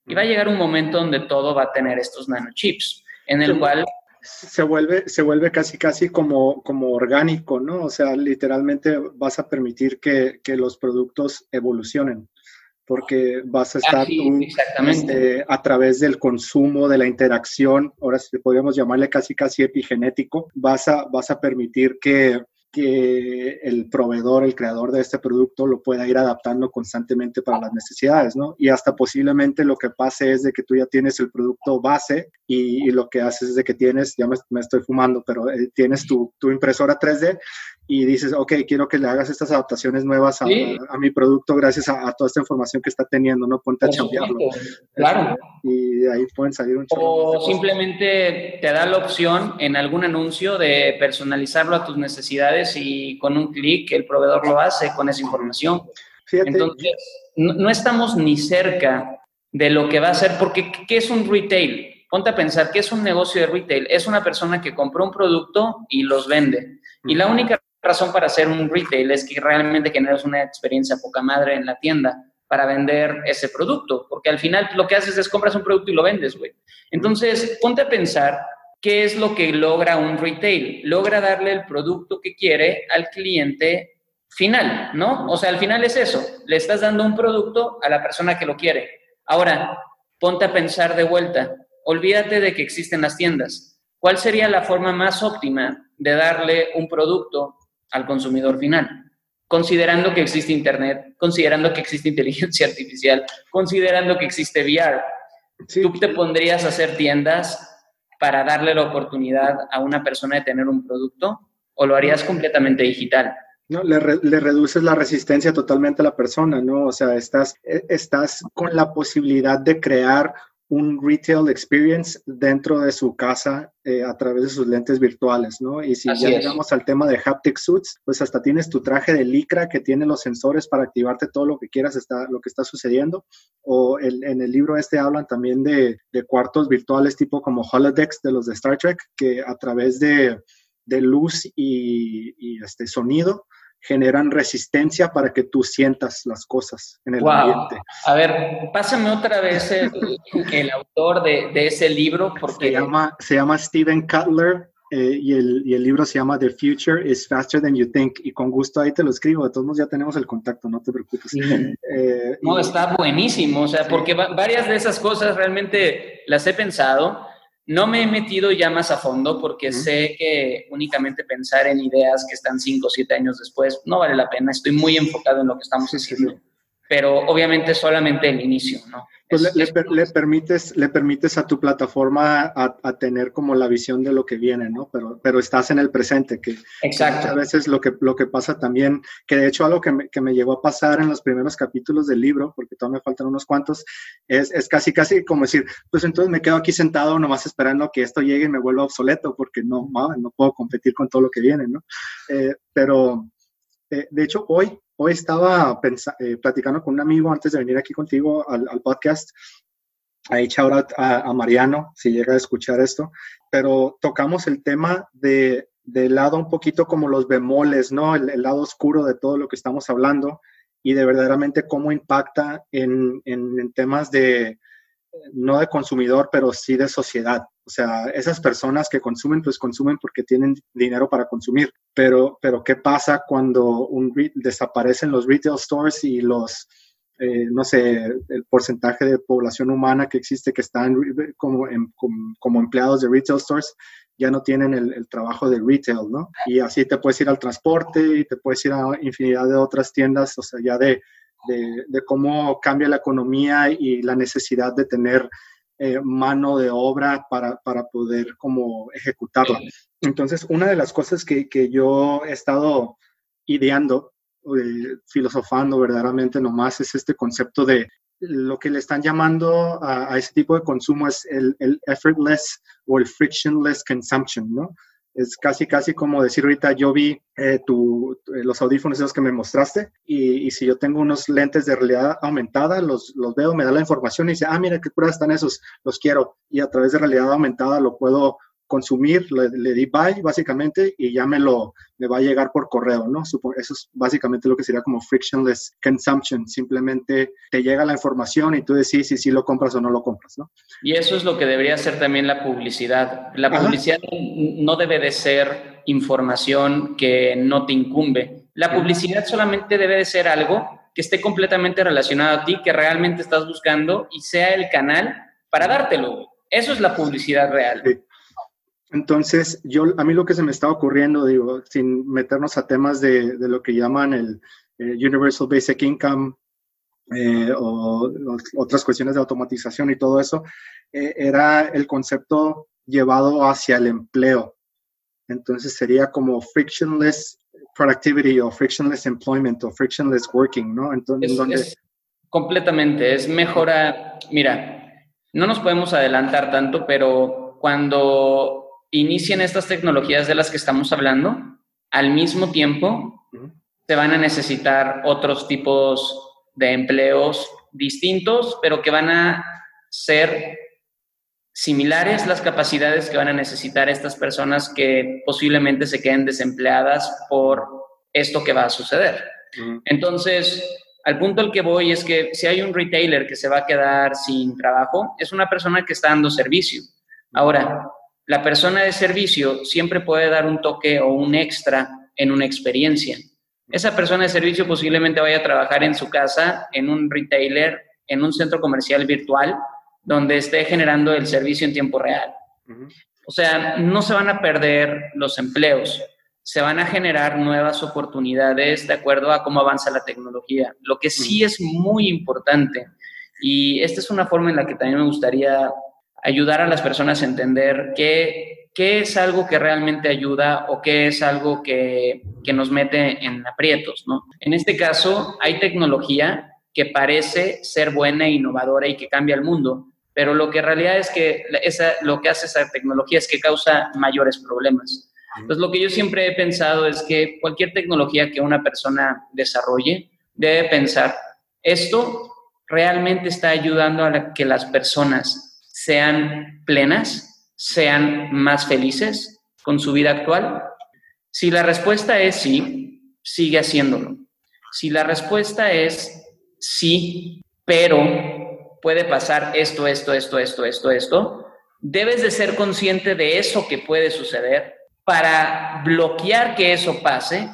Y va a llegar un momento donde todo va a tener estos nanochips, en el cual... Se vuelve, se vuelve casi, casi como, como orgánico, ¿no? O sea, literalmente vas a permitir que, que los productos evolucionen, porque vas a estar este, a través del consumo, de la interacción, ahora sí podríamos llamarle casi, casi epigenético, vas a, vas a permitir que, que el proveedor, el creador de este producto lo pueda ir adaptando constantemente para las necesidades, ¿no? Y hasta posiblemente lo que pase es de que tú ya tienes el producto base y, lo que haces es de que tienes, ya me, estoy fumando, pero eh, tienes tu, tu, impresora 3D y dices, ok, quiero que le hagas estas adaptaciones nuevas a, mi producto gracias a, toda esta información que está teniendo, ¿no? Ponte a cambiarlo. Claro. Y de ahí pueden salir un O simplemente te da la opción en algún anuncio de personalizarlo a tus necesidades y con un clic el proveedor lo hace con esa información. Entonces, no, estamos ni cerca de lo que va a ser, porque ¿qué es un retail? Ponte a pensar, ¿qué es un negocio de retail? Es una persona que compró un producto y los vende. Y la única razón para hacer un retail es que realmente generas una experiencia poca madre en la tienda para vender ese producto, porque al final lo que haces es compras un producto y lo vendes, güey. Entonces, ponte a pensar qué es lo que logra un retail. Logra darle el producto que quiere al cliente final, ¿no? O sea, al final es eso, le estás dando un producto a la persona que lo quiere. Ahora, ponte a pensar de vuelta, olvídate de que existen las tiendas. ¿Cuál sería la forma más óptima de darle un producto al consumidor final, considerando que existe Internet, considerando que existe inteligencia [laughs] artificial, considerando que existe VR. ¿Tú te pondrías a hacer tiendas para darle la oportunidad a una persona de tener un producto o lo harías completamente digital? No, le, le, reduces la resistencia totalmente a la persona, ¿no? O sea, estás, e, estás con la posibilidad de crear un retail experience dentro de su casa eh, a través de sus lentes virtuales, ¿no? Y si ya llegamos al tema de haptic suits, pues hasta tienes tu traje de licra que tiene los sensores para activarte todo lo que quieras, está, lo que está sucediendo. O en el libro este hablan también de, cuartos virtuales tipo como holodecks de los de Star Trek, que a través de, luz y, y este sonido, generan resistencia para que tú sientas las cosas en el ambiente. A ver, pásame otra vez el, autor de, ese libro porque... Se llama, se llama Steven Cutler eh, y, el, y, el, libro se llama The Future is Faster Than You Think y con gusto ahí te lo escribo, de todos modos ya tenemos el contacto, no te preocupes. Eh, no, está buenísimo, o sea, porque varias de esas cosas realmente las he pensado no me he metido ya más a fondo porque sé que únicamente pensar en ideas que están cinco o siete años después no vale la pena. Estoy muy enfocado en lo que estamos haciendo pero obviamente solamente el inicio, ¿no? Pues le, le, permites, le permites a tu plataforma a, tener como la visión de lo que viene, ¿no? Pero, pero estás en el presente, que, Exacto. a veces lo que, lo que pasa también, que de hecho algo que me, que me llegó a pasar en los primeros capítulos del libro, porque todavía me faltan unos cuantos, es, es casi, casi como decir, pues entonces me quedo aquí sentado nomás esperando que esto llegue y me vuelva obsoleto, porque no, no puedo competir con todo lo que viene, ¿no? Eh, pero, eh, de hecho, hoy Hoy estaba eh, platicando con un amigo antes de venir aquí contigo al, podcast. Ahí shout a, Mariano, si llega a escuchar esto. Pero tocamos el tema de, del lado un poquito como los bemoles, ¿no? El, lado oscuro de todo lo que estamos hablando y de verdaderamente cómo impacta en, en temas de, no de consumidor, pero sí de sociedad. O sea, esas personas que consumen, pues consumen porque tienen dinero para consumir. Pero, pero ¿qué pasa cuando desaparecen los retail stores y los, eh, no sé, el porcentaje de población humana que existe que están como, como, empleados de retail stores ya no tienen el, trabajo de retail, ¿no? Y así te puedes ir al transporte y te puedes ir a infinidad de otras tiendas, o sea, ya de, de cómo cambia la economía y la necesidad de tener eh, mano de obra para, para, poder como ejecutarlo. Entonces, una de las cosas que, que yo he estado ideando, eh, filosofando verdaderamente nomás, es este concepto de lo que le están llamando a, a ese tipo de consumo es el, el, effortless o el frictionless consumption, ¿no? Es casi, casi como decir ahorita, yo vi eh, tu, los audífonos esos que me mostraste y, y, si yo tengo unos lentes de realidad aumentada, los, los veo, me da la información y dice, ah, mira qué pruebas están esos, los quiero. Y a través de realidad aumentada lo puedo consumir, le, di buy básicamente y ya me lo me va a llegar por correo, ¿no? Eso es básicamente lo que sería como frictionless consumption, simplemente te llega la información y tú decides si sí lo compras o no lo compras, ¿no? Y eso es lo que debería ser también la publicidad. La publicidad no debe de ser información que no te incumbe. La publicidad solamente debe de ser algo que esté completamente relacionado a ti, que realmente estás buscando y sea el canal para dártelo. Eso es la publicidad real. Entonces, yo, a mí lo que se me está ocurriendo, digo, sin meternos a temas de, lo que llaman el Universal Basic Income eh, o otras cuestiones de automatización y todo eso, eh, era el concepto llevado hacia el empleo. Entonces sería como frictionless productivity o frictionless employment o frictionless working, ¿no? Entonces, completamente, es mejora, mira, no nos podemos adelantar tanto, pero cuando inicien estas tecnologías de las que estamos hablando, al mismo tiempo se van a necesitar otros tipos de empleos distintos, pero que van a ser similares las capacidades que van a necesitar estas personas que posiblemente se queden desempleadas por esto que va a suceder. Entonces, al punto al que voy es que si hay un retailer que se va a quedar sin trabajo, es una persona que está dando servicio. Ahora, la persona de servicio siempre puede dar un toque o un extra en una experiencia. Esa persona de servicio posiblemente vaya a trabajar en su casa, en un retailer, en un centro comercial virtual, donde esté generando el servicio en tiempo real. O sea, no se van a perder los empleos, se van a generar nuevas oportunidades de acuerdo a cómo avanza la tecnología. Lo que sí es muy importante, y esta es una forma en la que también me gustaría ayudar a las personas a entender qué, qué es algo que realmente ayuda o qué es algo que, que nos mete en aprietos, ¿no? En este caso, hay tecnología que parece ser buena e innovadora y que cambia el mundo, pero lo que en realidad es que esa, lo que hace esa tecnología es que causa mayores problemas. Entonces, lo que yo siempre he pensado es que cualquier tecnología que una persona desarrolle debe pensar, esto realmente está ayudando a que las personas sean plenas, sean más felices con su vida actual. Si la respuesta es sí, sigue haciéndolo. Si la respuesta es sí, pero puede pasar esto, esto, esto, esto, esto, esto, debes de ser consciente de eso que puede suceder para bloquear que eso pase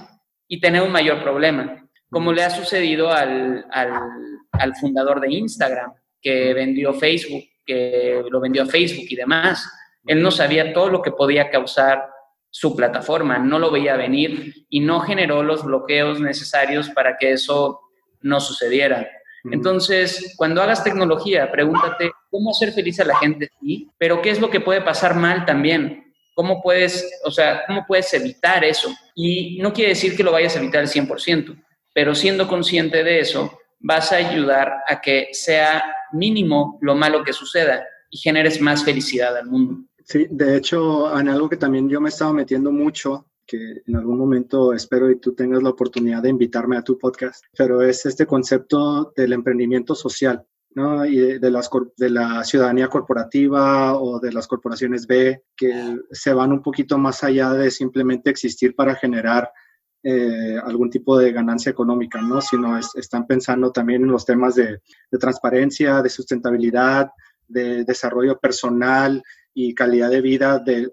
y tener un mayor problema, como le ha sucedido al, al, fundador de Instagram, que vendió Facebook, que lo vendió a Facebook y demás. Él no sabía todo lo que podía causar su plataforma, no lo veía venir y no generó los bloqueos necesarios para que eso no sucediera. Entonces, cuando hagas tecnología, pregúntate cómo hacer feliz a la gente, sí, pero qué es lo que puede pasar mal también. ¿Cómo puedes, o sea, cómo puedes evitar eso? Y no quiere decir que lo vayas a evitar al 100%, pero siendo consciente de eso, vas a ayudar a que sea mínimo lo malo que suceda y generes más felicidad al mundo. Sí, de hecho, en algo que también yo me estaba metiendo mucho que en algún momento espero y tú tengas la oportunidad de invitarme a tu podcast, pero es este concepto del emprendimiento social. ¿no? y de, las, de la ciudadanía corporativa o de las corporaciones B, que se van un poquito más allá de simplemente existir para generar eh, algún tipo de ganancia económica, ¿no? sino están pensando también en los temas de, de transparencia, de sustentabilidad, de desarrollo personal, y calidad de vida de,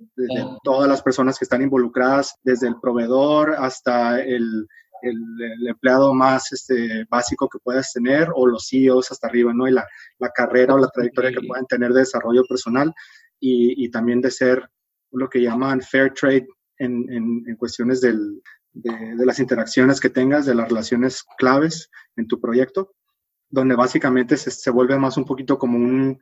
todas las personas que están involucradas, desde el proveedor hasta el, el, empleado más este, básico que puedas tener o los CEOs hasta arriba, ¿no? Y la, la carrera o la trayectoria que puedan tener de desarrollo personal y, y, también de ser lo que llaman fair trade en, en, en cuestiones del, de, las interacciones que tengas, de las relaciones claves en tu proyecto, donde básicamente se, se vuelve más un poquito como un,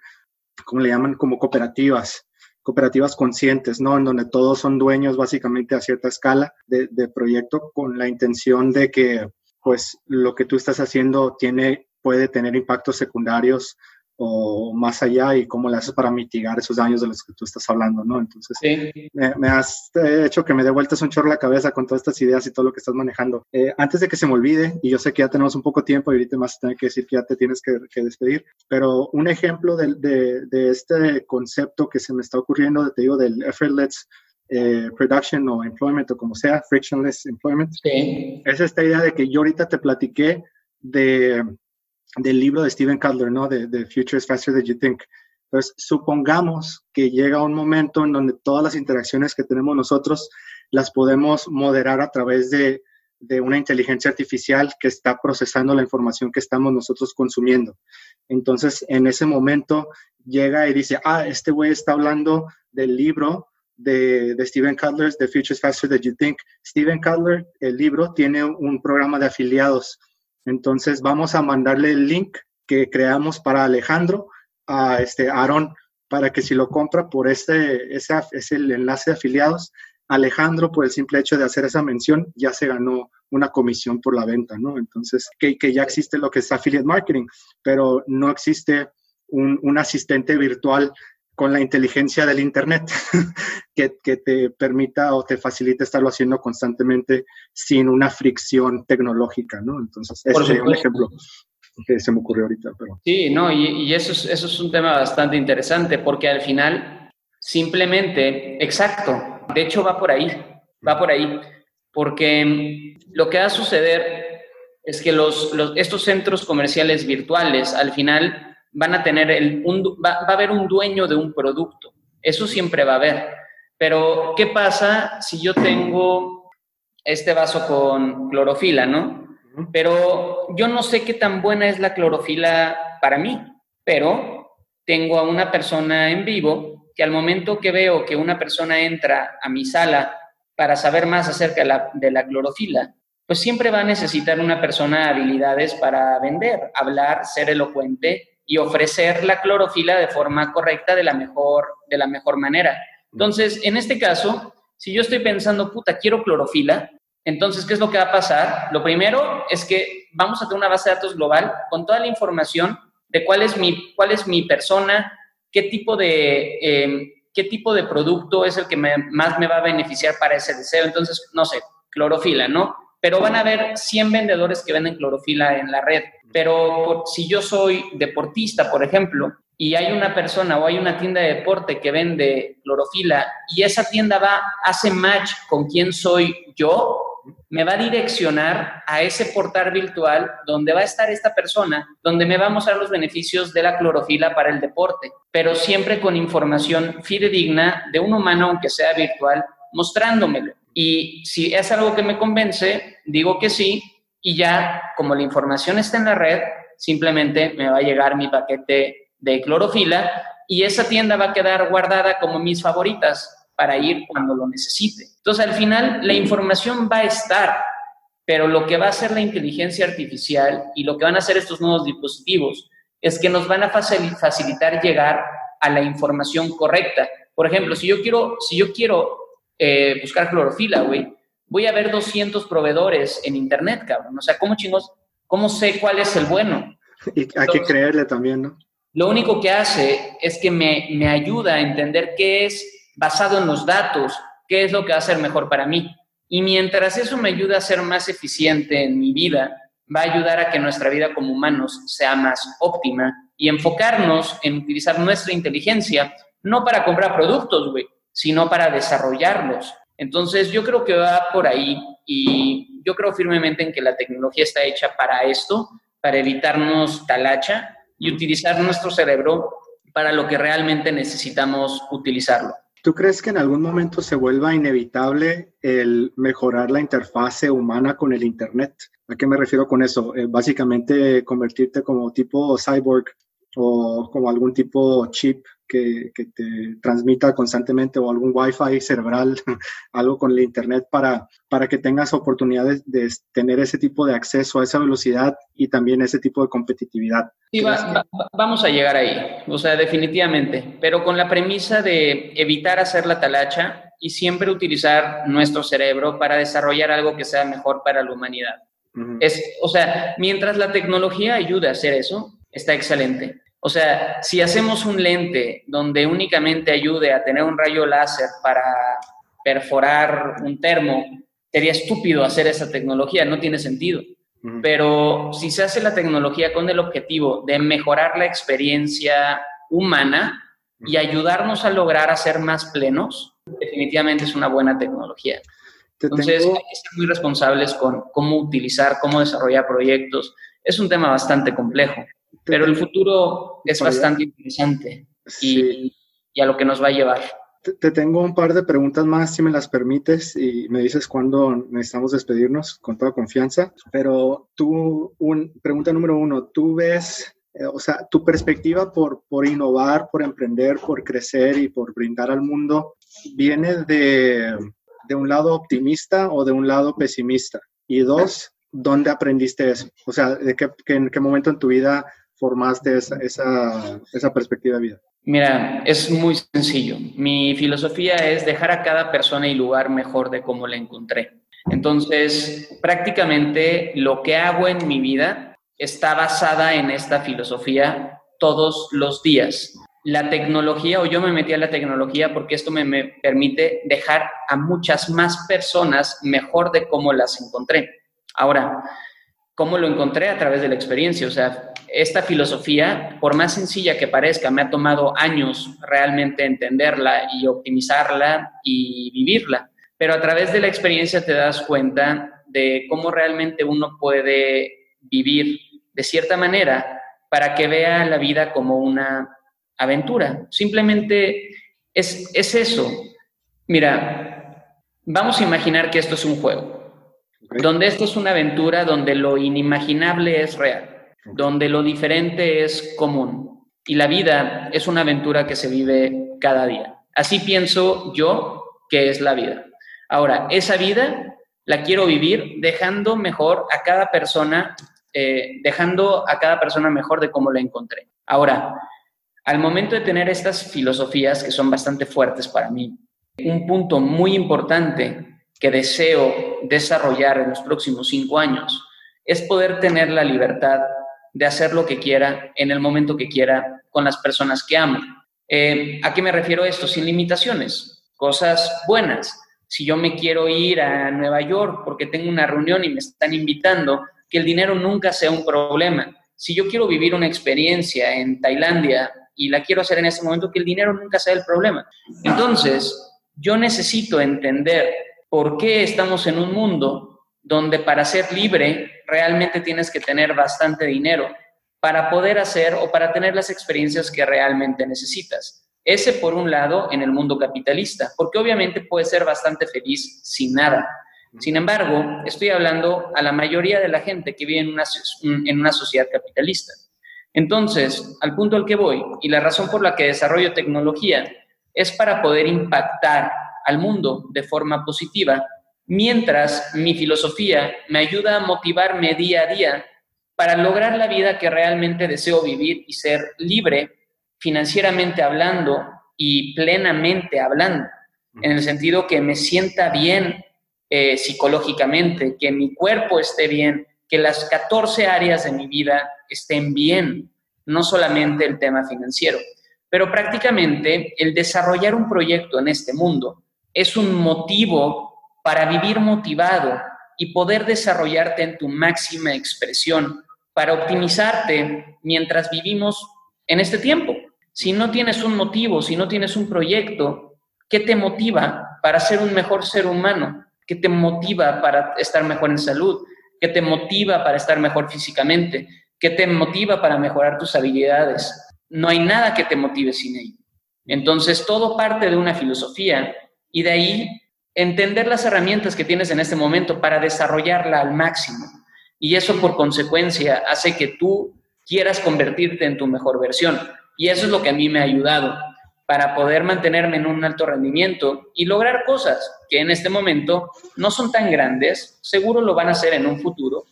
¿cómo le llaman? Como cooperativas, cooperativas conscientes, ¿no? En donde todos son dueños básicamente a cierta escala de, de, proyecto con la intención de que, pues, lo que tú estás haciendo tiene, puede tener impactos secundarios o más allá y cómo le haces para mitigar esos daños de los que tú estás hablando, ¿no? Entonces, me, has hecho que me dé vueltas un chorro la cabeza con todas estas ideas y todo lo que estás manejando. Eh, antes de que se me olvide, y yo sé que ya tenemos un poco de tiempo y ahorita más tener que decir que ya te tienes que, despedir, pero un ejemplo de, de, de, este concepto que se me está ocurriendo, te digo, del effortless eh, production o employment o como sea, frictionless employment, es esta idea de que yo ahorita te platiqué de del libro de Steven Cutler, ¿no? De, The Future is Faster Than You Think. Entonces, supongamos que llega un momento en donde todas las interacciones que tenemos nosotros las podemos moderar a través de, de una inteligencia artificial que está procesando la información que estamos nosotros consumiendo. Entonces, en ese momento llega y dice, ah, este güey está hablando del libro de, de Steven Cutler, The Future is Faster Than You Think. Steven Cutler, el libro, tiene un programa de afiliados entonces vamos a mandarle el link que creamos para Alejandro a este Aaron para que si lo compra por este, ese, es el enlace de afiliados, Alejandro, por el simple hecho de hacer esa mención, ya se ganó una comisión por la venta, ¿no? Entonces, que, que ya existe lo que es affiliate marketing, pero no existe un, un asistente virtual con la inteligencia del Internet [laughs] que, que, te permita o te facilite estarlo haciendo constantemente sin una fricción tecnológica, ¿no? Entonces, ese es un ejemplo que se me ocurrió ahorita. Pero... Sí, no, y, y, eso, es, eso es un tema bastante interesante porque al final simplemente, exacto, de hecho va por ahí, va por ahí, porque lo que va a suceder es que los, los, estos centros comerciales virtuales al final van a tener el, un, va, a haber un dueño de un producto. Eso siempre va a haber. Pero, ¿qué pasa si yo tengo este vaso con clorofila, no? Pero yo no sé qué tan buena es la clorofila para mí, pero tengo a una persona en vivo que al momento que veo que una persona entra a mi sala para saber más acerca de la, de la clorofila, pues siempre va a necesitar una persona habilidades para vender, hablar, ser elocuente y ofrecer la clorofila de forma correcta de la mejor, de la mejor manera. Entonces, en este caso, si yo estoy pensando, puta, quiero clorofila, entonces, ¿qué es lo que va a pasar? Lo primero es que vamos a tener una base de datos global con toda la información de cuál es mi, cuál es mi persona, qué tipo de, em, qué tipo de producto es el que más me va a beneficiar para ese deseo. Entonces, no sé, clorofila, ¿no? Pero van a haber 100 vendedores que venden clorofila en la red. Pero si yo soy deportista, por ejemplo, y hay una persona o hay una tienda de deporte que vende clorofila y esa tienda va, hace match con quién soy yo, me va a direccionar a ese portal virtual donde va a estar esta persona, donde me va a mostrar los beneficios de la clorofila para el deporte, pero siempre con información fidedigna de un humano, aunque sea virtual, mostrándomelo. Y si es algo que me convence, digo que sí, y ya como la información está en la red, simplemente me va a llegar mi paquete de clorofila y esa tienda va a quedar guardada como mis favoritas para ir cuando lo necesite. Entonces, al final, la información va a estar, pero lo que va a hacer la inteligencia artificial y lo que van a hacer estos nuevos dispositivos es que nos van a facilitar llegar a la información correcta. Por ejemplo, si yo quiero, si yo quiero eh, buscar clorofila, güey, voy a ver 200 proveedores en internet, cabrón. O sea, ¿cómo chingos, cómo sé cuál es el bueno? Y hay que creerle también, ¿no? Lo único que hace es que me, me ayuda a entender qué es basado en los datos, qué es lo que va a ser mejor para mí. Y mientras eso me ayuda a ser más eficiente en mi vida, va a ayudar a que nuestra vida como humanos sea más óptima y enfocarnos en utilizar nuestra inteligencia, no para comprar productos, güey, sino para desarrollarlos. Entonces yo creo que va por ahí y yo creo firmemente en que la tecnología está hecha para esto, para evitarnos talacha y utilizar nuestro cerebro para lo que realmente necesitamos utilizarlo. ¿Tú crees que en algún momento se vuelva inevitable el mejorar la interfase humana con el Internet? ¿A qué me refiero con eso? Eh, básicamente convertirte como tipo cyborg o como algún tipo chip que, te transmita constantemente o algún wifi cerebral, [laughs] algo con el internet para, para que tengas oportunidades de tener ese tipo de acceso a esa velocidad y también ese tipo de competitividad. Sí, vamos a llegar ahí, o sea, definitivamente, pero con la premisa de evitar hacer la talacha y siempre utilizar nuestro cerebro para desarrollar algo que sea mejor para la humanidad. Es, o sea, mientras la tecnología ayude a hacer eso, está excelente. O sea, si hacemos un lente donde únicamente ayude a tener un rayo láser para perforar un termo, sería estúpido hacer esa tecnología, no tiene sentido. Pero si se hace la tecnología con el objetivo de mejorar la experiencia humana y ayudarnos a lograr a ser más plenos, definitivamente es una buena tecnología. Entonces, hay que ser muy responsables con cómo utilizar, cómo desarrollar proyectos. Es un tema bastante complejo. Pero el futuro es bastante interesante y, a lo que nos va a llevar. Te, tengo un par de preguntas más, si me las permites, y me dices cuándo necesitamos despedirnos con toda confianza. Pero tú, un, pregunta número uno, ¿tú ves, eh, o sea, tu perspectiva por, por innovar, por emprender, por crecer y por brindar al mundo, viene de, de un lado optimista o de un lado pesimista? Y dos, ¿dónde aprendiste eso? O sea, ¿de qué, en qué momento en tu vida formaste esa, esa, esa perspectiva de vida? Mira, es muy sencillo. Mi filosofía es dejar a cada persona y lugar mejor de cómo la encontré. Entonces, prácticamente lo que hago en mi vida está basada en esta filosofía todos los días. La tecnología, o yo me metí a la tecnología porque esto me, me permite dejar a muchas más personas mejor de cómo las encontré. Ahora, ¿cómo lo encontré? A través de la experiencia. O sea, esta filosofía, por más sencilla que parezca, me ha tomado años realmente entenderla y optimizarla y vivirla. Pero a través de la experiencia te das cuenta de cómo realmente uno puede vivir de cierta manera para que vea la vida como una aventura. Simplemente es, es eso. Mira, vamos a imaginar que esto es un juego donde esto es una aventura donde lo inimaginable es real, donde lo diferente es común y la vida es una aventura que se vive cada día. Así pienso yo que es la vida. Ahora, esa vida la quiero vivir dejando mejor a cada persona, eh, dejando a cada persona mejor de cómo la encontré. Ahora, al momento de tener estas filosofías que son bastante fuertes para mí, un punto muy importante que deseo desarrollar en los próximos cinco años es poder tener la libertad de hacer lo que quiera en el momento que quiera con las personas que amo. Eh, ¿A qué me refiero esto? Sin limitaciones, cosas buenas. Si yo me quiero ir a Nueva York porque tengo una reunión y me están invitando, que el dinero nunca sea un problema. Si yo quiero vivir una experiencia en Tailandia y la quiero hacer en ese momento, que el dinero nunca sea el problema. Entonces, yo necesito entender por qué estamos en un mundo donde para ser libre realmente tienes que tener bastante dinero para poder hacer o para tener las experiencias que realmente necesitas. Ese por un lado en el mundo capitalista, porque obviamente puedes ser bastante feliz sin nada. Sin embargo, estoy hablando a la mayoría de la gente que vive en una, en una sociedad capitalista. Entonces, al punto al que voy y la razón por la que desarrollo tecnología es para poder impactar al mundo de forma positiva, mientras mi filosofía me ayuda a motivarme día a día para lograr la vida que realmente deseo vivir y ser libre financieramente hablando y plenamente hablando, en el sentido que me sienta bien eh, psicológicamente, que mi cuerpo esté bien, que las 14 áreas de mi vida estén bien, no solamente el tema financiero. Pero prácticamente el desarrollar un proyecto en este mundo es un motivo para vivir motivado y poder desarrollarte en tu máxima expresión, para optimizarte mientras vivimos en este tiempo. Si no tienes un motivo, si no tienes un proyecto, ¿qué te motiva para ser un mejor ser humano? ¿Qué te motiva para estar mejor en salud? ¿Qué te motiva para estar mejor físicamente? ¿Qué te motiva para mejorar tus habilidades? No hay nada que te motive sin ello. Entonces, todo parte de una filosofía y de ahí entender las herramientas que tienes en este momento para desarrollarla al máximo. Y eso por consecuencia hace que tú quieras convertirte en tu mejor versión. Y eso es lo que a mí me ha ayudado para poder mantenerme en un alto rendimiento y lograr cosas que en este momento no son tan grandes, seguro lo van a hacer en un futuro,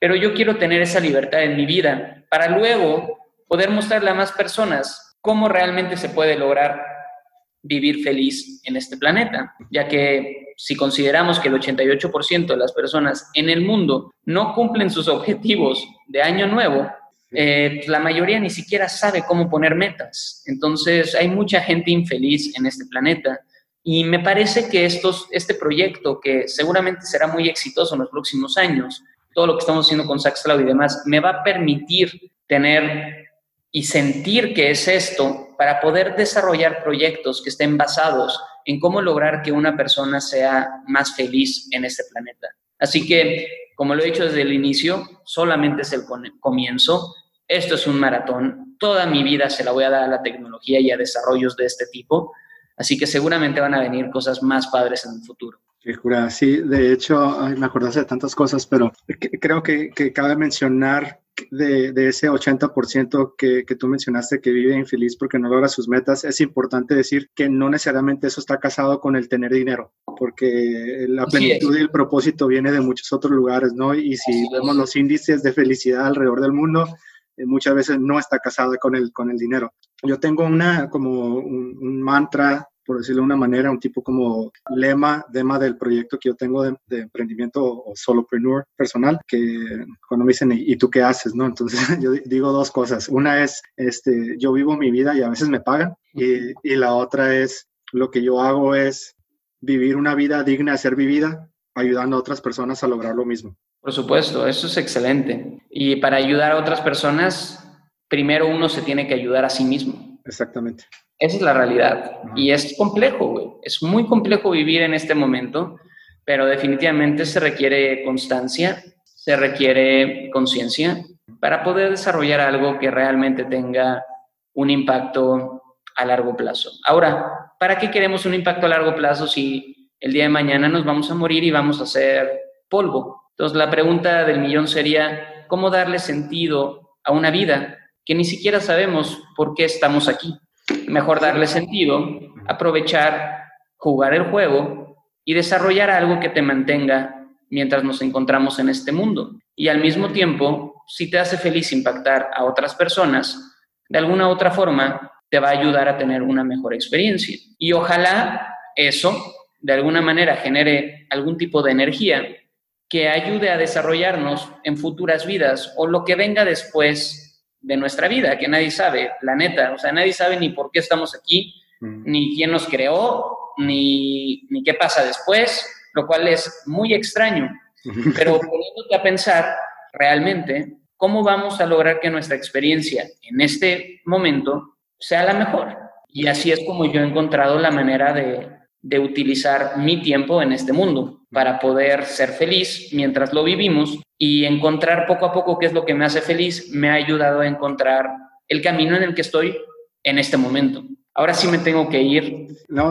pero yo quiero tener esa libertad en mi vida para luego poder mostrarle a más personas cómo realmente se puede lograr vivir feliz en este planeta, ya que si consideramos que el 88% de las personas en el mundo no cumplen sus objetivos de año nuevo, eh, la mayoría ni siquiera sabe cómo poner metas. Entonces hay mucha gente infeliz en este planeta y me parece que estos, este proyecto, que seguramente será muy exitoso en los próximos años, todo lo que estamos haciendo con Saxcloud y demás, me va a permitir tener y sentir que es esto para poder desarrollar proyectos que estén basados en cómo lograr que una persona sea más feliz en este planeta. Así que, como lo he dicho desde el inicio, solamente es el comienzo esto es un maratón, toda mi vida se la voy a dar a la tecnología y a desarrollos de este tipo, así que seguramente van a venir cosas más padres en el futuro. Sí, de hecho, me acordaste de tantas cosas, pero creo que, cabe mencionar de, ese 80% que, que, tú mencionaste que vive infeliz porque no logra sus metas, es importante decir que no necesariamente eso está casado con el tener dinero, porque la plenitud y el propósito viene de muchos otros lugares, ¿no? Y si vemos los índices de felicidad alrededor del mundo, eh, muchas veces no está casada con el, con el dinero. Yo tengo una, como un, mantra, por decirlo de una manera, un tipo como lema, lema del proyecto que yo tengo de, emprendimiento o, solopreneur personal, que cuando me dicen, ¿y tú qué haces? ¿no? Entonces [laughs] yo digo dos cosas. Una es, este, yo vivo mi vida y a veces me pagan. Y, y la otra es, lo que yo hago es vivir una vida digna de ser vivida, ayudando a otras personas a lograr lo mismo. Por supuesto, eso es excelente. Y para ayudar a otras personas, primero uno se tiene que ayudar a sí mismo. Exactamente. Esa es la realidad. Y es complejo, güey. Es muy complejo vivir en este momento, pero definitivamente se requiere constancia, se requiere conciencia para poder desarrollar algo que realmente tenga un impacto a largo plazo. Ahora, ¿para qué queremos un impacto a largo plazo si el día de mañana nos vamos a morir y vamos a ser polvo? Entonces, la pregunta del millón sería, ¿cómo darle sentido a una vida que ni siquiera sabemos por qué estamos aquí? Mejor darle sentido, aprovechar, jugar el juego y desarrollar algo que te mantenga mientras nos encontramos en este mundo. Y al mismo tiempo, si te hace feliz impactar a otras personas, de alguna u otra forma te va a ayudar a tener una mejor experiencia. Y ojalá eso, de alguna manera, genere algún tipo de energía que ayude a desarrollarnos en futuras vidas o lo que venga después de nuestra vida, que nadie sabe, la neta, o sea, nadie sabe ni por qué estamos aquí, mm. ni quién nos creó, ni, ni qué pasa después, lo cual es muy extraño. Pero poniéndote a pensar realmente cómo vamos a lograr que nuestra experiencia en este momento sea la mejor. Y así es como yo he encontrado la manera de, de utilizar mi tiempo en este mundo para poder ser feliz mientras lo vivimos y encontrar poco a poco qué es lo que me hace feliz, me ha ayudado a encontrar el camino en el que estoy en este momento. Ahora sí me tengo que ir. No,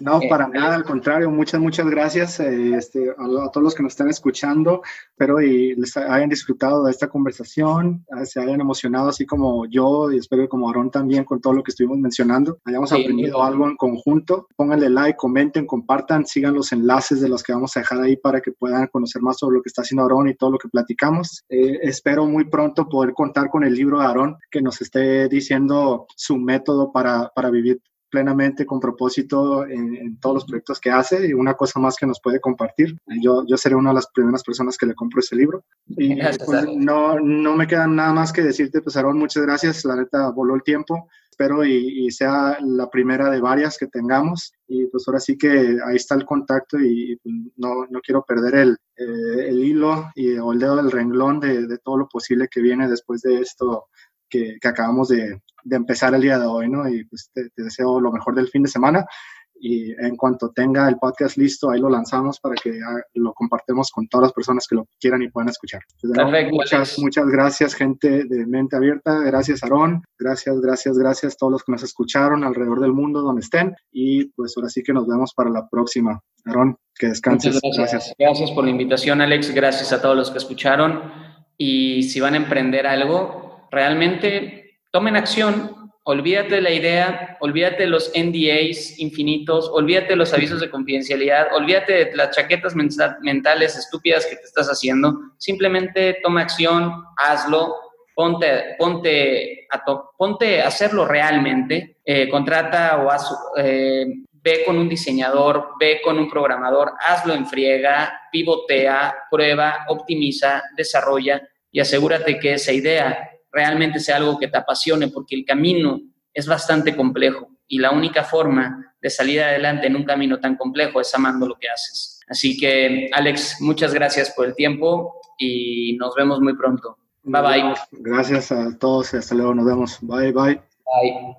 no para eh, nada, al contrario, muchas, muchas gracias eh, este, a, todos los que nos están escuchando. Espero y les hayan disfrutado de esta conversación, eh, se hayan emocionado así como yo y espero como Aarón también con todo lo que estuvimos mencionando. Hayamos aprendido algo en conjunto. Pónganle like, comenten, compartan, sigan los enlaces de los que vamos a dejar ahí para que puedan conocer más sobre lo que está haciendo Aarón y todo lo que platicamos. espero muy pronto poder contar con el libro de Aarón que nos esté diciendo su método para para, vivir plenamente con propósito en, todos los proyectos que hace y una cosa más que nos puede compartir. Yo, yo seré una de las primeras personas que le compro ese libro. Y [laughs] pues, no, no me queda nada más que decirte, pues Aaron, muchas gracias. La neta voló el tiempo. Espero y, sea la primera de varias que tengamos. Y pues ahora sí que ahí está el contacto y, pues, no, no, quiero perder el, eh, el hilo y, o el dedo del renglón de, de todo lo posible que viene después de esto que, que acabamos de, de empezar el día de hoy, ¿no? Y pues te, deseo lo mejor del fin de semana y en cuanto tenga el podcast listo, ahí lo lanzamos para que lo compartamos con todas las personas que lo quieran y puedan escuchar. muchas, muchas gracias, gente de Mente Abierta. Gracias, Aarón. Gracias, gracias, gracias a todos los que nos escucharon alrededor del mundo, donde estén. Y pues ahora sí que nos vemos para la próxima. Aarón, que descanses. gracias. Gracias por la invitación, Alex. Gracias a todos los que escucharon. Y si van a emprender algo, realmente tomen acción, olvídate de la idea, olvídate de los NDAs infinitos, olvídate de los avisos de confidencialidad, olvídate de las chaquetas mentales estúpidas que te estás haciendo, simplemente toma acción, hazlo, ponte, ponte, a, ponte a hacerlo realmente, eh, contrata o eh, ve con un diseñador, ve con un programador, hazlo en friega, pivotea, prueba, optimiza, desarrolla y asegúrate que esa idea realmente sea algo que te apasione, porque el camino es bastante complejo y la única forma de salir adelante en un camino tan complejo es amando lo que haces. Así que, Alex, muchas gracias por el tiempo y nos vemos muy pronto. Bye bye. Gracias a todos y hasta luego. Nos vemos. Bye bye. Bye.